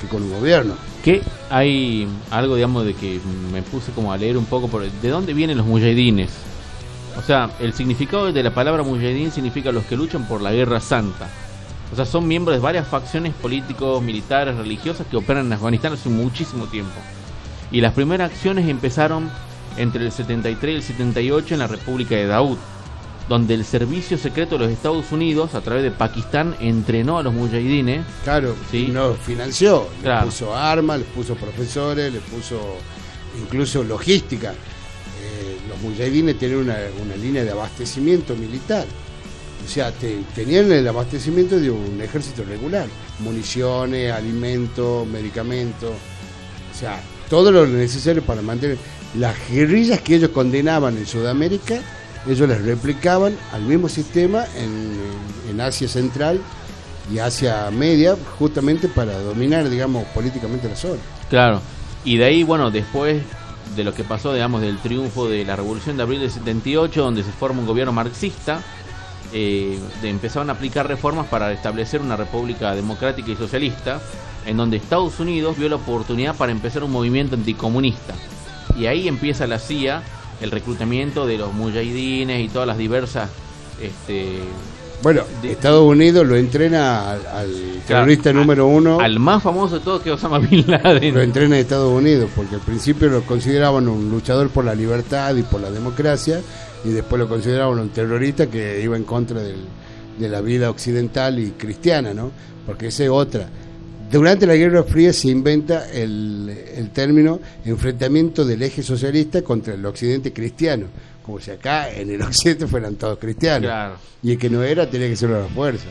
que con un gobierno. Que hay algo, digamos, de que me puse como a leer un poco por de dónde vienen los mujahidines. O sea, el significado de la palabra mujahidín significa los que luchan por la guerra santa. O sea, son miembros de varias facciones políticos, militares, religiosas que operan en Afganistán hace muchísimo tiempo. Y las primeras acciones empezaron entre el 73 y el 78 en la República de Daud, donde el servicio secreto de los Estados Unidos, a través de Pakistán, entrenó a los mujahidines Claro, Sí. nos financió, Claro. le puso armas, le puso profesores, le puso incluso logística. Los mujahidines tienen una, una línea de abastecimiento militar. O sea, te- tenían el abastecimiento de un ejército regular. Municiones, alimentos, medicamentos. O sea, todo lo necesario para mantener. Las guerrillas que ellos condenaban en Sudamérica, ellos les replicaban al mismo sistema en, en Asia Central y Asia Media, justamente para dominar, digamos, políticamente la zona. Claro, y de ahí, bueno, después de lo que pasó, digamos, del triunfo de la Revolución de Abril del 78, donde se forma un gobierno marxista, eh, empezaron a aplicar reformas para establecer una república democrática y socialista, en donde Estados Unidos vio la oportunidad para empezar un movimiento anticomunista. Y ahí empieza la CIA, el reclutamiento de los mujahidines y todas las diversas... Este, Bueno, Estados Unidos lo entrena al, al terrorista Claro, número uno, al más famoso de todos que Osama Bin Laden. lo entrena a Estados Unidos, porque al principio lo consideraban un luchador por la libertad y por la democracia, y después lo consideraban un terrorista que iba en contra del- de la vida occidental y cristiana, ¿no? Porque esa es otra. Durante la Guerra Fría se inventa el, el término enfrentamiento del eje socialista contra el occidente cristiano, como si acá en el occidente fueran todos cristianos. Claro. Y el que no era tenía que ser a la fuerza.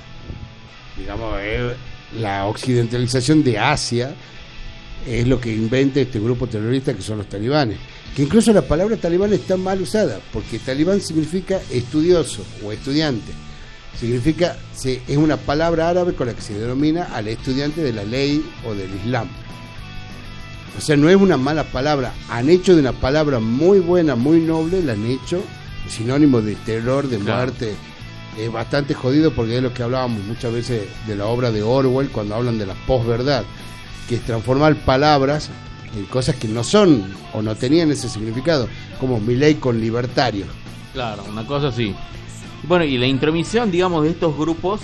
Digamos, eh, la occidentalización de Asia es lo que inventa este grupo terrorista que son los talibanes. Que incluso la palabra talibán está mal usada, porque talibán significa estudioso o estudiante. Significa, se- es una palabra árabe con la que se denomina al estudiante de la ley o del Islam. O sea, no es una mala palabra. Han hecho de una palabra muy buena, muy noble, la han hecho sinónimo de terror, de Claro. muerte. Es bastante jodido porque es lo que hablábamos muchas veces de la obra de Orwell cuando hablan de la posverdad, que es transformar palabras en cosas que no son o no tenían ese significado, como mi ley con libertario. Claro, una cosa así. Bueno, y la intromisión, digamos, de estos grupos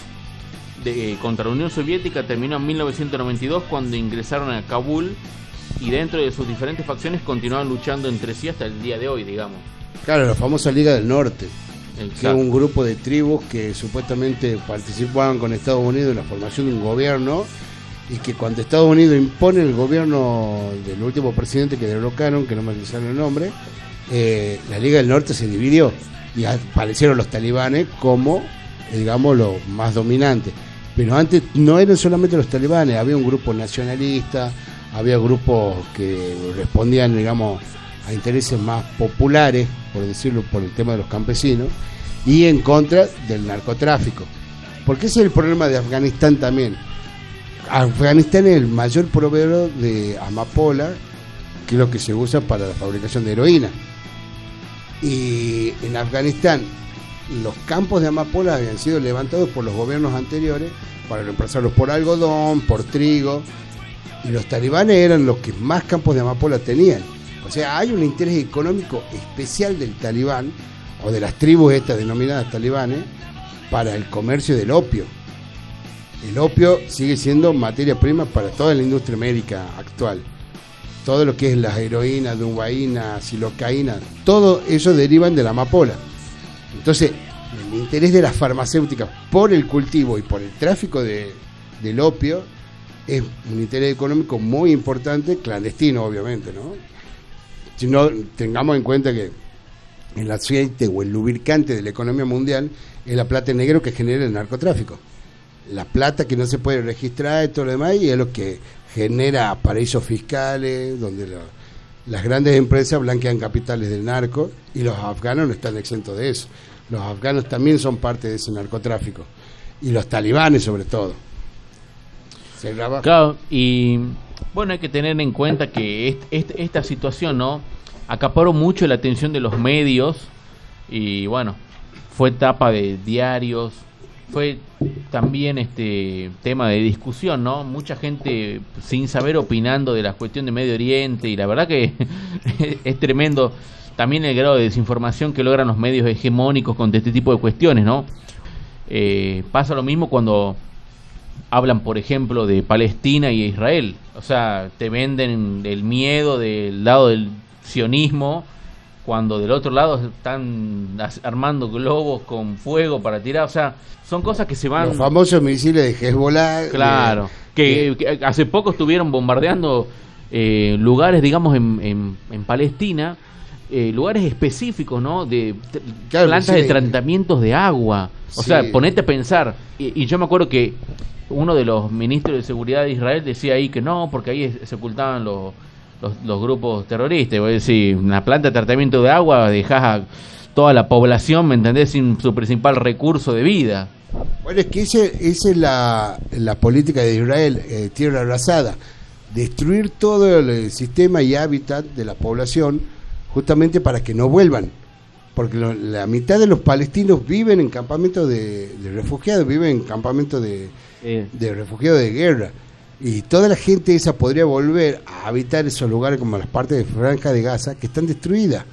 de, eh, contra la Unión Soviética terminó en 1992 cuando ingresaron a Kabul y dentro de sus diferentes facciones continuaban luchando entre sí hasta el día de hoy, digamos. Claro, la famosa Liga del Norte. que es Exacto. un grupo de tribus que supuestamente participaban con Estados Unidos en la formación de un gobierno y que cuando Estados Unidos impone el gobierno del último presidente que derrocaron, que no me sale el nombre, eh, la Liga del Norte se dividió y aparecieron los talibanes como, digamos, los más dominantes. Pero antes no eran solamente los talibanes, había un grupo nacionalista, había grupos que respondían, digamos, a intereses más populares, por decirlo, por el tema de los campesinos, y en contra del narcotráfico. Porque ese es el problema de Afganistán también. Afganistán es el mayor proveedor de amapola, que es lo que se usa para la fabricación de heroína. Y en Afganistán los campos de amapola habían sido levantados por los gobiernos anteriores para reemplazarlos por algodón, por trigo, y los talibanes eran los que más campos de amapola tenían. O sea, hay un interés económico especial del talibán, o de las tribus estas denominadas talibanes, para el comercio del opio. El opio sigue siendo materia prima para toda la industria médica actual. Todo lo que es la heroína, dubaína, silocaína, todo eso derivan de la amapola. Entonces, el interés de las farmacéuticas por el cultivo y por el tráfico de, del opio es un interés económico muy importante, clandestino obviamente, ¿no? Si no, tengamos en cuenta que el aceite o el lubricante de la economía mundial es la plata en negro que genera el narcotráfico. La plata que no se puede registrar y todo lo demás y es lo que genera paraísos fiscales, donde las grandes empresas blanquean capitales del narco y los afganos no están exentos de eso. Los afganos también son parte de ese narcotráfico y los talibanes sobre todo. Claro, y bueno, hay que tener en cuenta que est- est- esta situación, ¿no? Acaparó mucho la atención de los medios y bueno, fue tapa de diarios, fue también este tema de discusión, ¿no? Mucha gente sin saber opinando de la cuestión de Medio Oriente y la verdad que es tremendo también el grado de desinformación que logran los medios hegemónicos con este tipo de cuestiones, ¿no? Eh, pasa lo mismo cuando hablan, por ejemplo, de Palestina y Israel. O sea, te venden el miedo del lado del sionismo, cuando del otro lado están armando globos con fuego para tirar. O sea, son cosas que se van... Los famosos misiles de Hezbollah. Claro, de- que, que hace poco estuvieron bombardeando eh, lugares, digamos, en, en, en Palestina, eh, lugares específicos, ¿no? De Claro, plantas sí. de tratamiamiento de agua. O Sí. sea, ponete a pensar. Y, y yo me acuerdo que uno de los ministros de seguridad de Israel decía ahí que no, porque ahí se ocultaban los, los, los grupos terroristas. Voy a decir, una planta de tratamiento de agua dejás a toda la población, ¿me entendés? Sin su principal recurso de vida. Bueno, es que esa es la, la política de Israel, eh, tierra arrasada. Destruir todo el sistema y hábitat de la población justamente para que no vuelvan. Porque lo- la mitad de los palestinos viven en campamentos de refugiados, viven en campamentos de, De refugiados de guerra. Y toda la gente esa podría volver a habitar esos lugares como las partes de Franja de Gaza que están destruidas.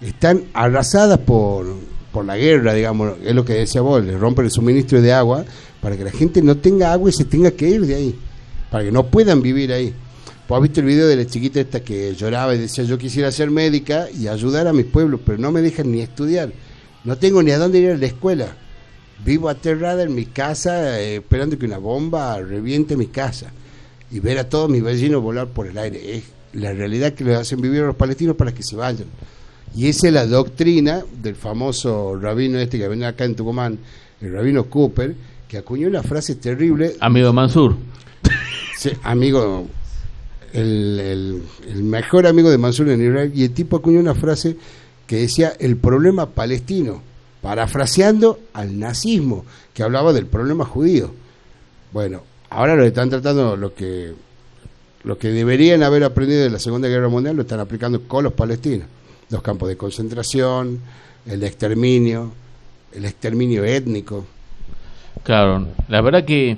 Están arrasadas por, por la guerra, digamos, es lo que decía vos, le rompen el suministro de agua para que la gente no tenga agua y se tenga que ir de ahí, para que no puedan vivir ahí. Vos has visto el video de la chiquita esta que lloraba y decía yo quisiera ser médica y ayudar a mis pueblos, pero no me dejan ni estudiar. No tengo ni a dónde ir a la escuela. Vivo aterrada en mi casa eh, esperando que una bomba reviente mi casa y ver a todos mis vecinos volar por el aire. Es la realidad que les hacen vivir a los palestinos para que se vayan. Y esa es la doctrina del famoso rabino este que venía acá en Tucumán, el rabino Cooper, que acuñó una frase terrible, Amigo de Mansur. Sí, amigo, el, el- el mejor amigo de Mansur en Israel, y el tipo acuñó una frase que decía el problema palestino, parafraseando al nazismo, que hablaba del problema judío. Bueno, ahora lo están tratando, lo que, lo que deberían haber aprendido de la Segunda Guerra Mundial lo están aplicando con los palestinos. Los campos de concentración, el exterminio, el exterminio étnico. Claro, la verdad que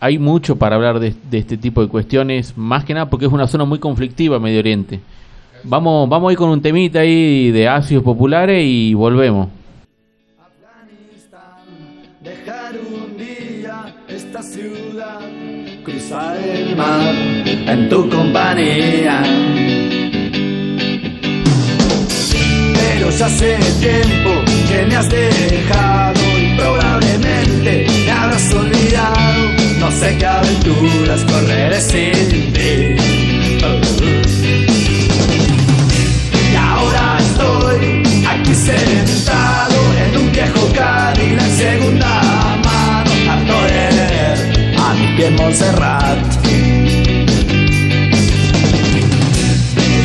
hay mucho para hablar de, de este tipo de cuestiones, más que nada porque es una zona muy conflictiva Medio Oriente. Vamos, vamos a ir con un temita ahí de ácidos populares y volvemos. El mar en tu compañía. Pero ya hace tiempo que me has dejado y probablemente me habrás olvidado. No sé qué aventuras correré sin ti. Y ahora estoy aquí sentado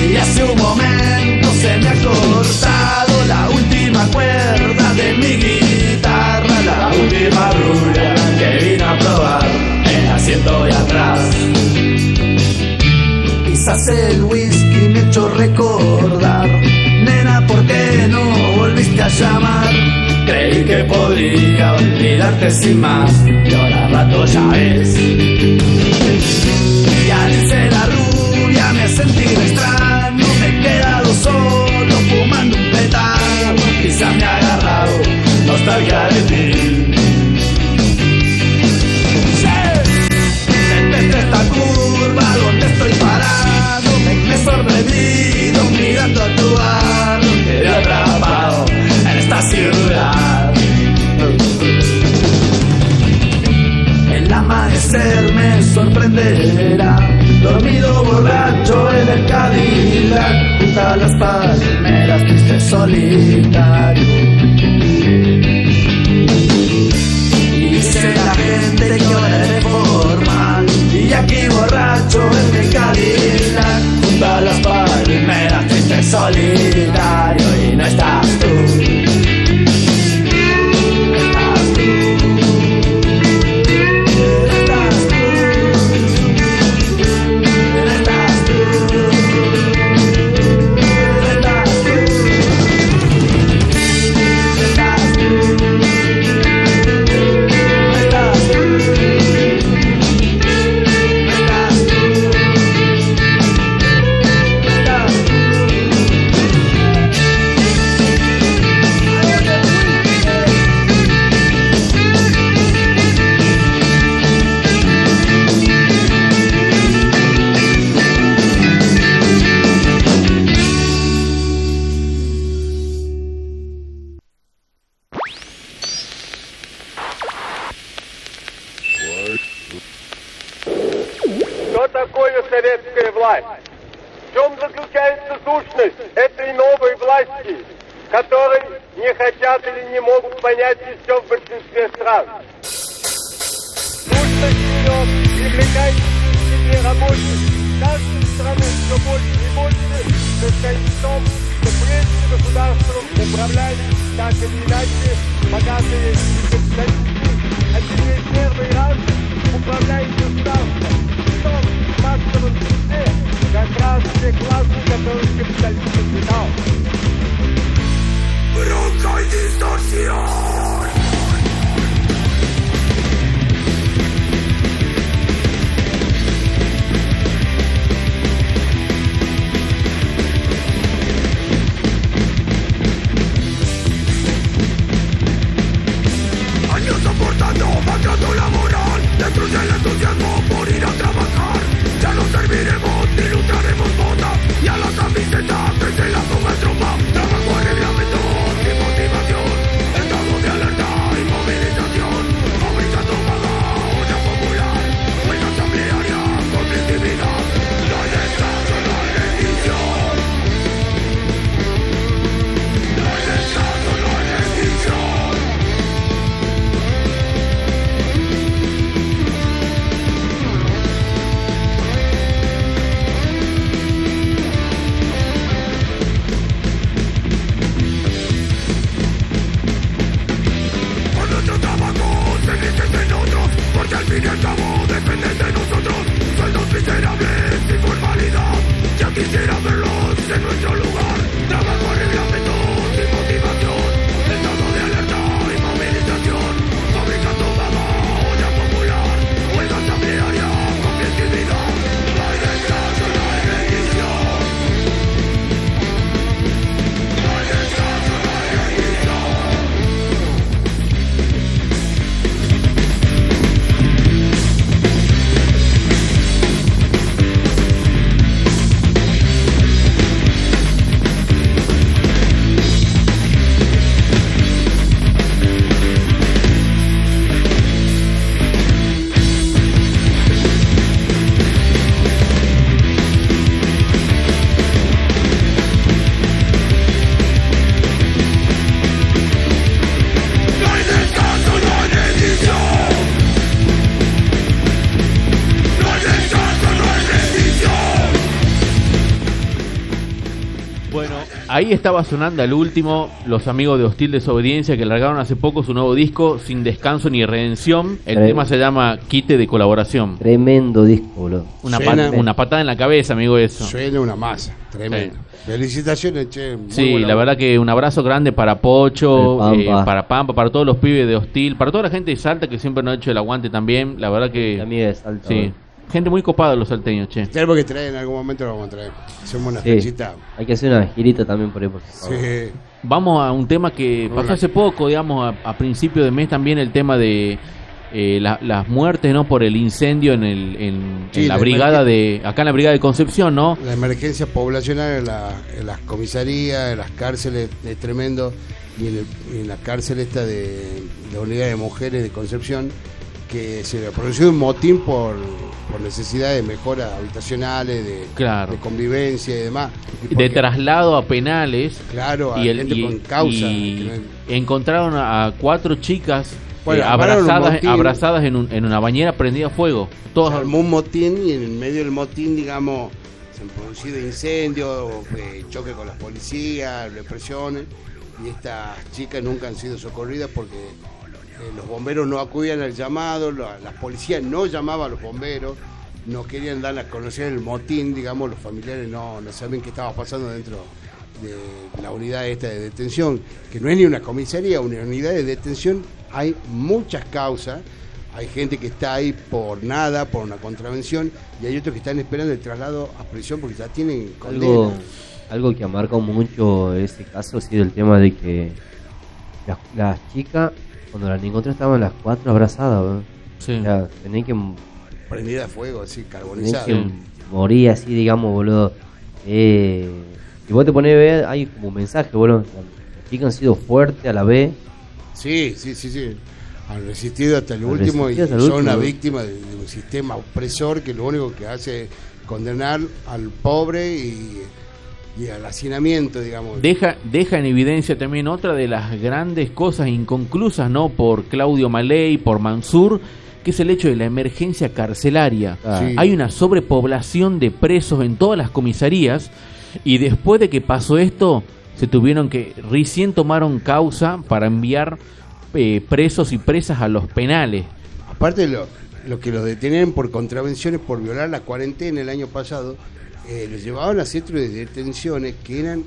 Y hace un momento se me ha cortado la última cuerda de mi guitarra, la última rubia que vino a probar el asiento de atrás. Quizás el whisky me echó recordar. Nena, ¿por qué no volviste a llamar? Creí que podría olvidarte sin más. Y ahora rato ya ves. Ya dice la rubia, me he sentido extraño. Me he quedado solo fumando un petardo. Quizás me ha agarrado nostalgia de ti. Sorprenderá. Dormido borracho en el Cadillac Junto a las palmeras triste solitario. Dice la gente que ahora eres formal Y aquí borracho en mi Cadillac Junto a las palmeras triste solitario Y no estás tú ahí estaba sonando al último los amigos de Hostil Desobediencia que largaron hace poco su nuevo disco Sin Descanso ni Redención. El Tremendo. tema se llama Quite de Colaboración. Tremendo disco, boludo. Una, Suena- pat- una patada en la cabeza, amigo, eso. Suena una masa, tremendo. Felicitaciones, che. muy Sí, la verdad que un abrazo grande para Pocho, eh, para Pampa, para todos los pibes de Hostil, para toda la gente de Salta que siempre nos ha hecho el aguante también. La verdad La que... amiga de Salta. Sí. Gente muy copada los salteños, che. Tenemos que traer en algún momento, lo vamos a traer. Hacemos una Sí. fechita. Hay que hacer una girita también por ahí. Por favor. Sí. Vamos a un tema que pasó hace poco, digamos, a, a principio de mes también el tema de eh, la- las muertes, ¿no? Por el incendio en, el, en, Sí, en la la brigada de, acá en la brigada de Concepción, ¿no? La emergencia poblacional en, la- en las comisarías, en las cárceles es tremendo y en, el- en la cárcel esta de la unidad de mujeres de Concepción que se produjo un motín por, por necesidad de mejoras habitacionales, de, Claro. de convivencia y demás. Y De traslado a penales. Claro, a y, el- gente y- con causa. y que no- encontraron a, cuatro chicas Bueno, eh, abrazadas, en, un- en una bañera prendida a fuego. Se Todas armó un motín y en el medio del motín, digamos, se han producido incendios, eh, choque con las policías, represiones, y estas chicas nunca han sido socorridas porque los bomberos no acudían al llamado, la- las policías no llamaban a los bomberos, no querían dar a conocer el motín, digamos, los familiares no, no saben qué estaba pasando dentro de la unidad esta de detención, que no es ni una comisaría, una unidad de detención, hay muchas causas, hay gente que está ahí por nada, por una contravención, y hay otros que están esperando el traslado a prisión porque ya tienen condena. Algo, algo que ha marcado mucho ese caso ha sido el tema de que las chicas, cuando las encontré, estaban las cuatro abrazadas. boludo. Sí. O sea, tenés que, Prendida a fuego, así, tenés carbonizada. que morir así, digamos, boludo. Eh, si vos te ponés a ver, hay como un mensaje, boludo. Las han sido fuertes a la vez. Sí, sí, sí, sí. Han resistido hasta el Han último y son último. una víctima de, de un sistema opresor que lo único que hace es condenar al pobre y, y al hacinamiento, digamos. Deja, deja en evidencia también otra de las grandes cosas inconclusas, ¿no? Por Claudio Maley, por Mansur, que es el hecho de la emergencia carcelaria. Ah. Sí. Hay una sobrepoblación de presos en todas las comisarías y después de que pasó esto, se tuvieron que, recién tomaron causa para enviar eh, presos y presas a los penales. Aparte, lo, lo que los detenían por contravenciones por violar la cuarentena el año pasado, eh, los llevaban a centros de detenciones que eran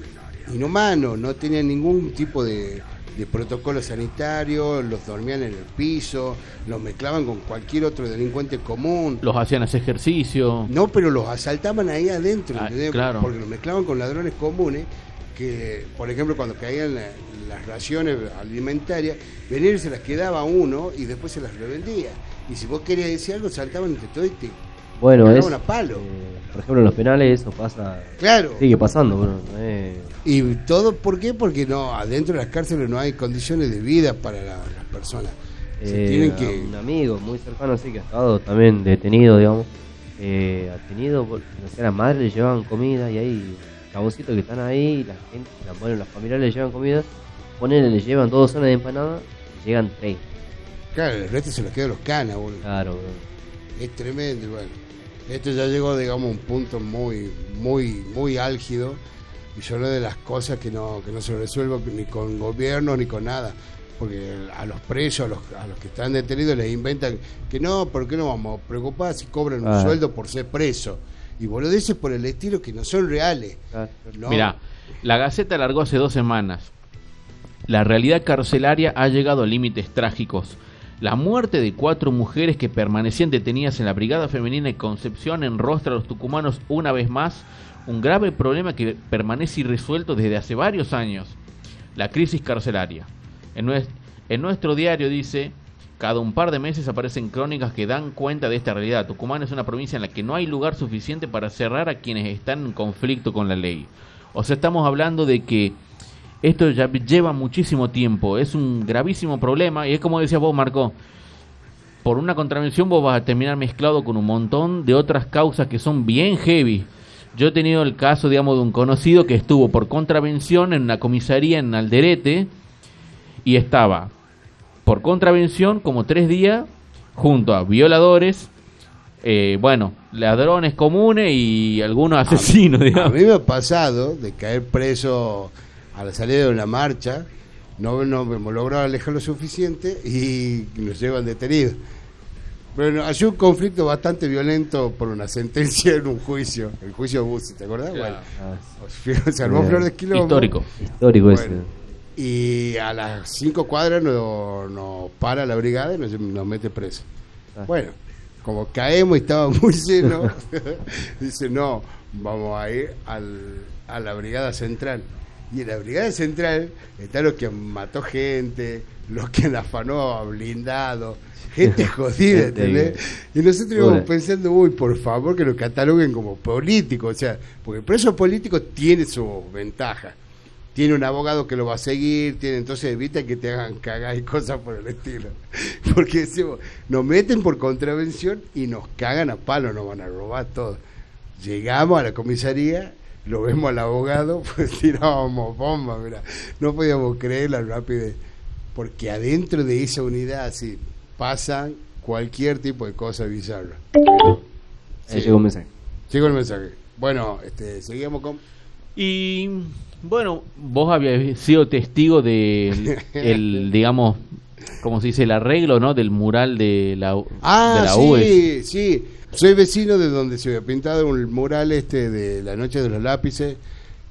inhumanos, no tenían ningún tipo de, de protocolo sanitario, los dormían en el piso, los mezclaban con cualquier otro delincuente común. Los hacían hacer ejercicio. No, pero los asaltaban ahí adentro, Ah, claro. porque los mezclaban con ladrones comunes que, por ejemplo, cuando caían la- las raciones alimentarias, venían y se las quedaba uno y después se las revendía. Y si vos querías decir algo, saltaban entre todos y te... Bueno, es, a palo. eh, por ejemplo, en los penales eso pasa, Claro. sigue pasando. Bueno, eh, Y todo, ¿por qué? Porque no adentro de las cárceles no hay condiciones de vida para la- las personas. Se Eh, tienen a que... Un amigo muy cercano, así que ha estado también detenido, digamos. Eh, ha tenido, no sé, a la madre le llevaban comida y ahí, chaboncitos que están ahí, la gente, la, bueno, las familias le llevan comida, ponen, le llevan dos zonas de empanada y llegan tres. Claro, el resto se los quedan los canas, boludo. Claro, bro. Es tremendo, bueno. Esto ya llegó, digamos, a un punto muy, muy, muy álgido. Y son una de las cosas que no, que no se resuelven ni con gobierno ni con nada. Porque a los presos, a los, a los que están detenidos, les inventan que no, ¿por qué no vamos a preocupar si cobran un Ah. sueldo por ser preso? y boludeces por el estilo que no son reales. ¿no? Mirá, la Gaceta largó hace dos semanas. La realidad carcelaria ha llegado a límites trágicos. La muerte de cuatro mujeres que permanecían detenidas en la Brigada Femenina de Concepción enrostra a los tucumanos una vez más un grave problema que permanece irresuelto desde hace varios años. La crisis carcelaria. En, nues- en nuestro diario dice, cada un par de meses aparecen crónicas que dan cuenta de esta realidad. Tucumán es una provincia en la que no hay lugar suficiente para cerrar a quienes están en conflicto con la ley. O sea, estamos hablando de que esto ya lleva muchísimo tiempo, es un gravísimo problema y es como decías vos, Marco, por una contravención vos vas a terminar mezclado con un montón de otras causas que son bien heavy. Yo he tenido el caso, digamos, de un conocido que estuvo por contravención en una comisaría en Alderete y estaba por contravención como tres días junto a violadores, eh, bueno, ladrones comunes y algunos asesinos, A digamos. mí me ha pasado de caer preso a la salida de una marcha, no, no hemos logrado alejar lo suficiente y nos llevan detenidos. Bueno, hay un conflicto bastante violento por una sentencia en un juicio, el juicio de Bussi, ¿te acordás? Claro. Bueno, se armó flor de quilombo. Histórico. Histórico ese. Bueno, y a las cinco cuadras nos, nos para la brigada y nos, nos mete preso. Ah. Bueno, como caemos y estaba muy lleno, dice, no, vamos a ir al, a la brigada central. Y en la brigada central están los que mató gente, los que afanó a blindado, gente jodida, ¿entendés? Y nosotros íbamos pensando, uy, por favor, que lo cataloguen como político, o sea, porque el preso político tiene su ventaja. Tiene un abogado que lo va a seguir, tiene, entonces evita que te hagan cagar y cosas por el estilo. Porque decimos, nos meten por contravención y nos cagan a palo, nos van a robar todo. Llegamos a la comisaría, lo vemos al abogado, pues tirábamos bombas, mira. No podíamos creer la rapidez. Porque adentro de esa unidad así pasan cualquier tipo de cosa bizarra. Ahí llegó un mensaje. Sigo el mensaje. Bueno, este, seguimos con... Y bueno, vos habías sido testigo de el, digamos, como se dice, el arreglo, ¿no? Del mural de la, Ah, de la sí, UE. sí. Soy vecino de donde se había pintado un mural este de la noche de los lápices.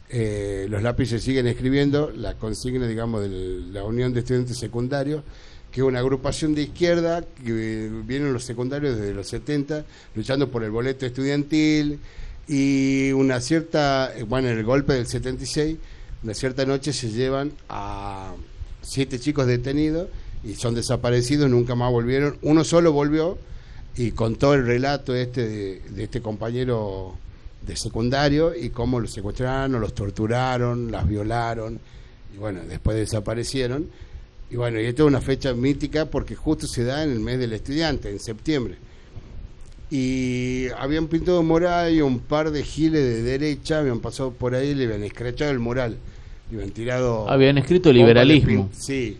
Eh, los lápices siguen escribiendo la consigna, digamos, de la Unión de Estudiantes Secundarios, que es una agrupación de izquierda que eh, vienen los secundarios desde los 70, luchando por el boleto estudiantil y una cierta, bueno, en el golpe del 76, una cierta noche se llevan a siete chicos detenidos y son desaparecidos, nunca más volvieron. Uno solo volvió y contó el relato este de, de este compañero de secundario y cómo los secuestraron, los torturaron, las violaron y bueno, después desaparecieron. Y bueno, y esto es una fecha mítica porque justo se da en el mes del estudiante, en septiembre. Y habían pintado un mural y un par de giles de derecha habían pasado por ahí y le habían escrachado el mural. Le habían tirado. Habían escrito liberalismo. Sí.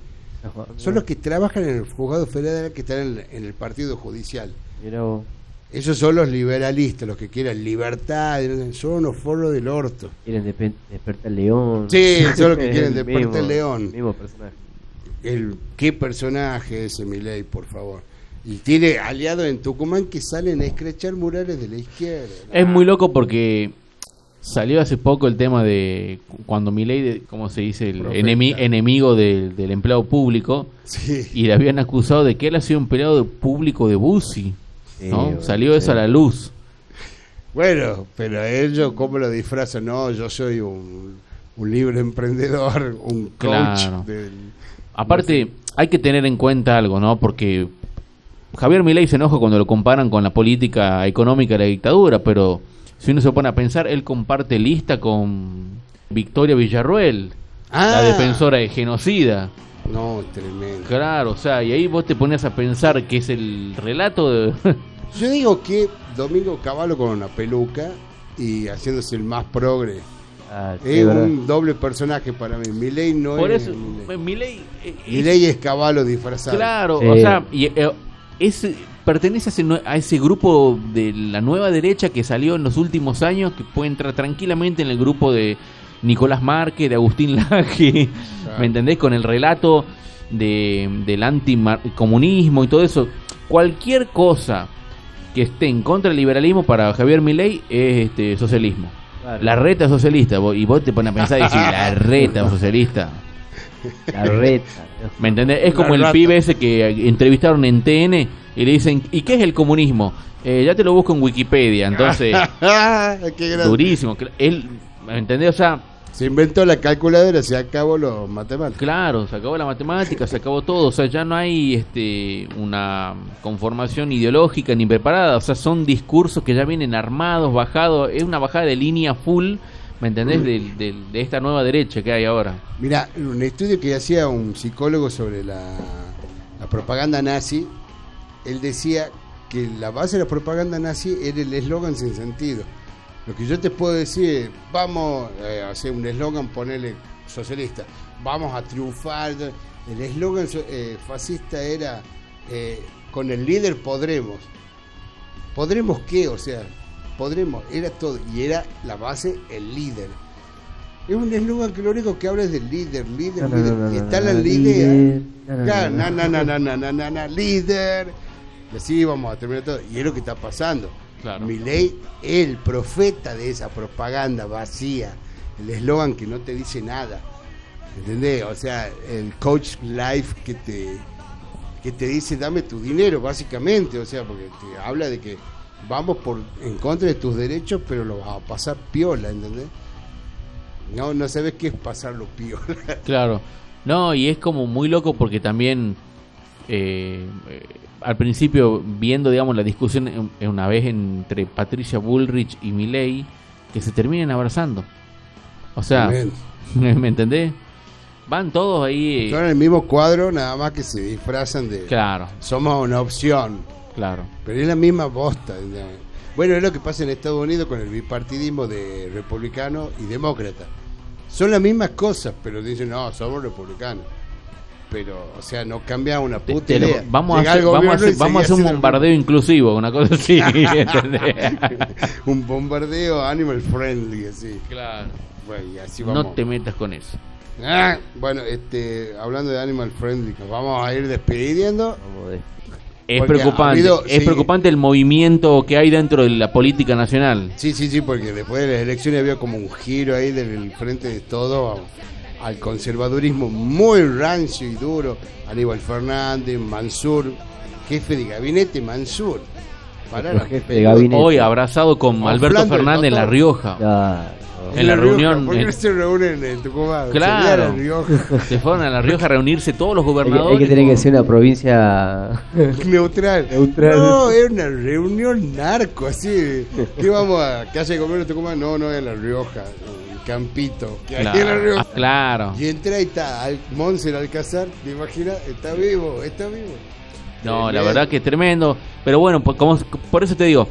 Son los que trabajan en el juzgado federal que están en el partido judicial. Esos son los liberalistas, los que quieren libertad, son unos forros del orto. Quieren despe- despertar el león. Sí, son los que quieren despertar mismo- el león. Mismo personaje. El, ¿Qué personaje ese Milei, por favor? Y tiene aliados en Tucumán que salen a escrechar murales de la izquierda. Es muy loco porque salió hace poco el tema de cuando Milei, como se dice, el enemi- enemigo del, del empleado público, Sí. y le habían acusado de que él ha sido empleado público de Bussi. Sí, ¿no? bueno, Salió sí. eso a la luz. Bueno, pero ellos, ¿cómo lo disfrazan? No, yo soy un, un libre emprendedor, un coach Claro. del... Aparte, hay que tener en cuenta algo, ¿no? Porque Javier Milei se enoja cuando lo comparan con la política económica de la dictadura, pero si uno se pone a pensar, él comparte lista con Victoria Villarruel, la Ah. defensora de genocida. No, tremendo. Claro, o sea, y ahí vos te pones a pensar que es el relato de... Yo digo que Domingo Cavallo con una peluca y haciéndose el más progre. Ah, Es verdad. un doble personaje para mí. Milei no Por es eso, Milei. Milei... eh, es- Milei es Cavallo disfrazado. Claro, Sí. o sea, y, eh, es, pertenece a ese, a ese grupo de la nueva derecha que salió en los últimos años, que puede entrar tranquilamente en el grupo de Nicolás Márquez, de Agustín Laje, Claro. ¿me entendés? Con el relato de, del anticomunismo y todo eso. Cualquier cosa que esté en contra del liberalismo para Javier Milei es este socialismo. Claro. La reta es socialista, y vos te pones a pensar y decís, la reta es socialista. La reta. ¿Me entendés? Es La como el rata. pibe ese que entrevistaron en TN y le dicen, ¿y qué es el comunismo? Eh, ya te lo busco en Wikipedia, entonces, Qué durísimo. Él, ¿me entendés? O sea, Se inventó la calculadora, se acabó los matemáticos. claro, se acabó la matemática, se acabó todo, o sea, ya no hay este una conformación ideológica ni preparada, o sea, son discursos que ya vienen armados, bajados, es una bajada de línea full, ¿me entendés? Del- del- de esta nueva derecha que hay ahora. Mira, un estudio que hacía un psicólogo sobre la, la propaganda nazi, él decía que la base de la propaganda nazi era el eslogan sin sentido. Lo que yo te puedo decir vamos eh, a hacer un eslogan, ponerle socialista, vamos a triunfar. El eslogan eh, fascista era, eh, con el líder podremos. ¿Podremos qué? O sea, podremos, era todo. Y era la base, el líder. Es un eslogan que lo único que habla es del líder, líder, No, líder. no, no, y está la líder. na, no. na, na, na, na, na, na, na, líder. Y así vamos a terminar todo. Y es lo que está pasando. Claro. Milei, el profeta de esa propaganda vacía, el eslogan que no te dice nada. ¿Entendés? O sea, el coach life que te que te dice dame tu dinero, básicamente. O sea, porque te habla de que vamos por en contra de tus derechos, pero lo vas a pasar piola, ¿entendés? No, no sabes qué es pasarlo piola. Claro. No, y es como muy loco porque también eh, eh, al principio viendo digamos la discusión en- en una vez entre Patricia Bullrich y Milei que se terminan abrazando. O sea. ¿me entendés? Van todos ahí. eh, Son en el mismo cuadro, nada más que se disfrazan de Claro, somos una opción. claro. Pero es la misma bosta. Bueno, es lo que pasa en Estados Unidos con el bipartidismo de republicano y demócrata. Son las mismas cosas, pero dicen, no, somos republicanos. Pero, o sea, no cambia una puta te lo- idea. vamos, a hacer, vamos, a hacer, vamos a hacer un bombardeo inclusivo, una cosa así. un bombardeo animal friendly, así. claro. Bueno, y así vamos. No te metas con eso. Ah, bueno, este, hablando de animal friendly, nos vamos a ir despidiendo. Es Porque preocupante, habido- es sí. preocupante el movimiento que hay dentro de la política nacional. Sí, sí, sí, porque después de las elecciones había como un giro ahí del frente de todo al conservadurismo muy rancio y duro. Aníbal Fernández, Mansur, jefe de gabinete Mansur. Pará, Nuestro jefe de gabinete. Hoy abrazado con Alberto Fernández en La. Rioja. Claro. en la Rioja, reunión, ¿Por qué en- no se reúnen en Tucumán? Claro. Sería La Rioja. Se fueron a La Rioja a reunirse todos los Hay que, gobernadores. hay que tener que ser una provincia. Neutral. Neutral. No, es una reunión narco, así. ¿Qué vamos a casa de gobierno de Tucumán? No, no, es La Rioja, en Campito. Que hay en La Claro, Rioja. claro. Y entra y está Al Monser Alcázar, ¿te imaginas? Está vivo, está vivo. No, la verdad que es tremendo. Pero bueno, por, como- por eso te digo,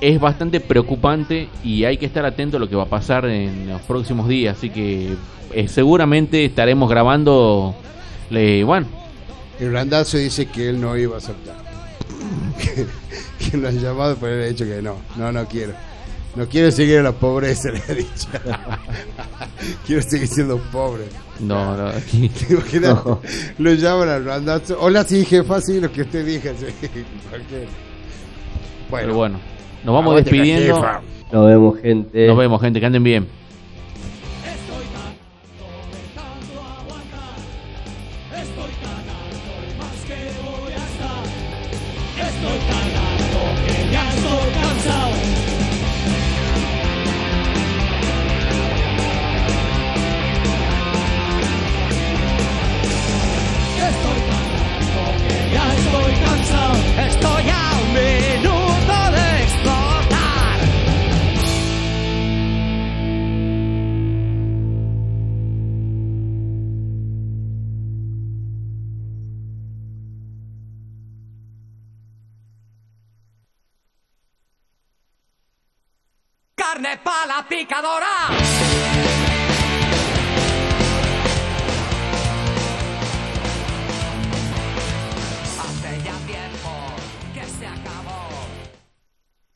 es bastante preocupante y hay que estar atento a lo que va a pasar en los próximos días. Así que eh, seguramente estaremos grabando. le- bueno, El Randazo dice que él no iba a aceptar. que, que lo han llamado, pero él ha dicho que no, no, no quiero. No quiero seguir en la pobreza, le ha dicho. quiero seguir siendo pobre. no, no, aquí- ¿Te imaginas? Lo llaman al Randazo. Hola, sí, jefa, sí, lo que usted diga. sí. Bueno, pero bueno, nos vamos despidiendo. Nos vemos, gente. Nos vemos, gente, que anden bien.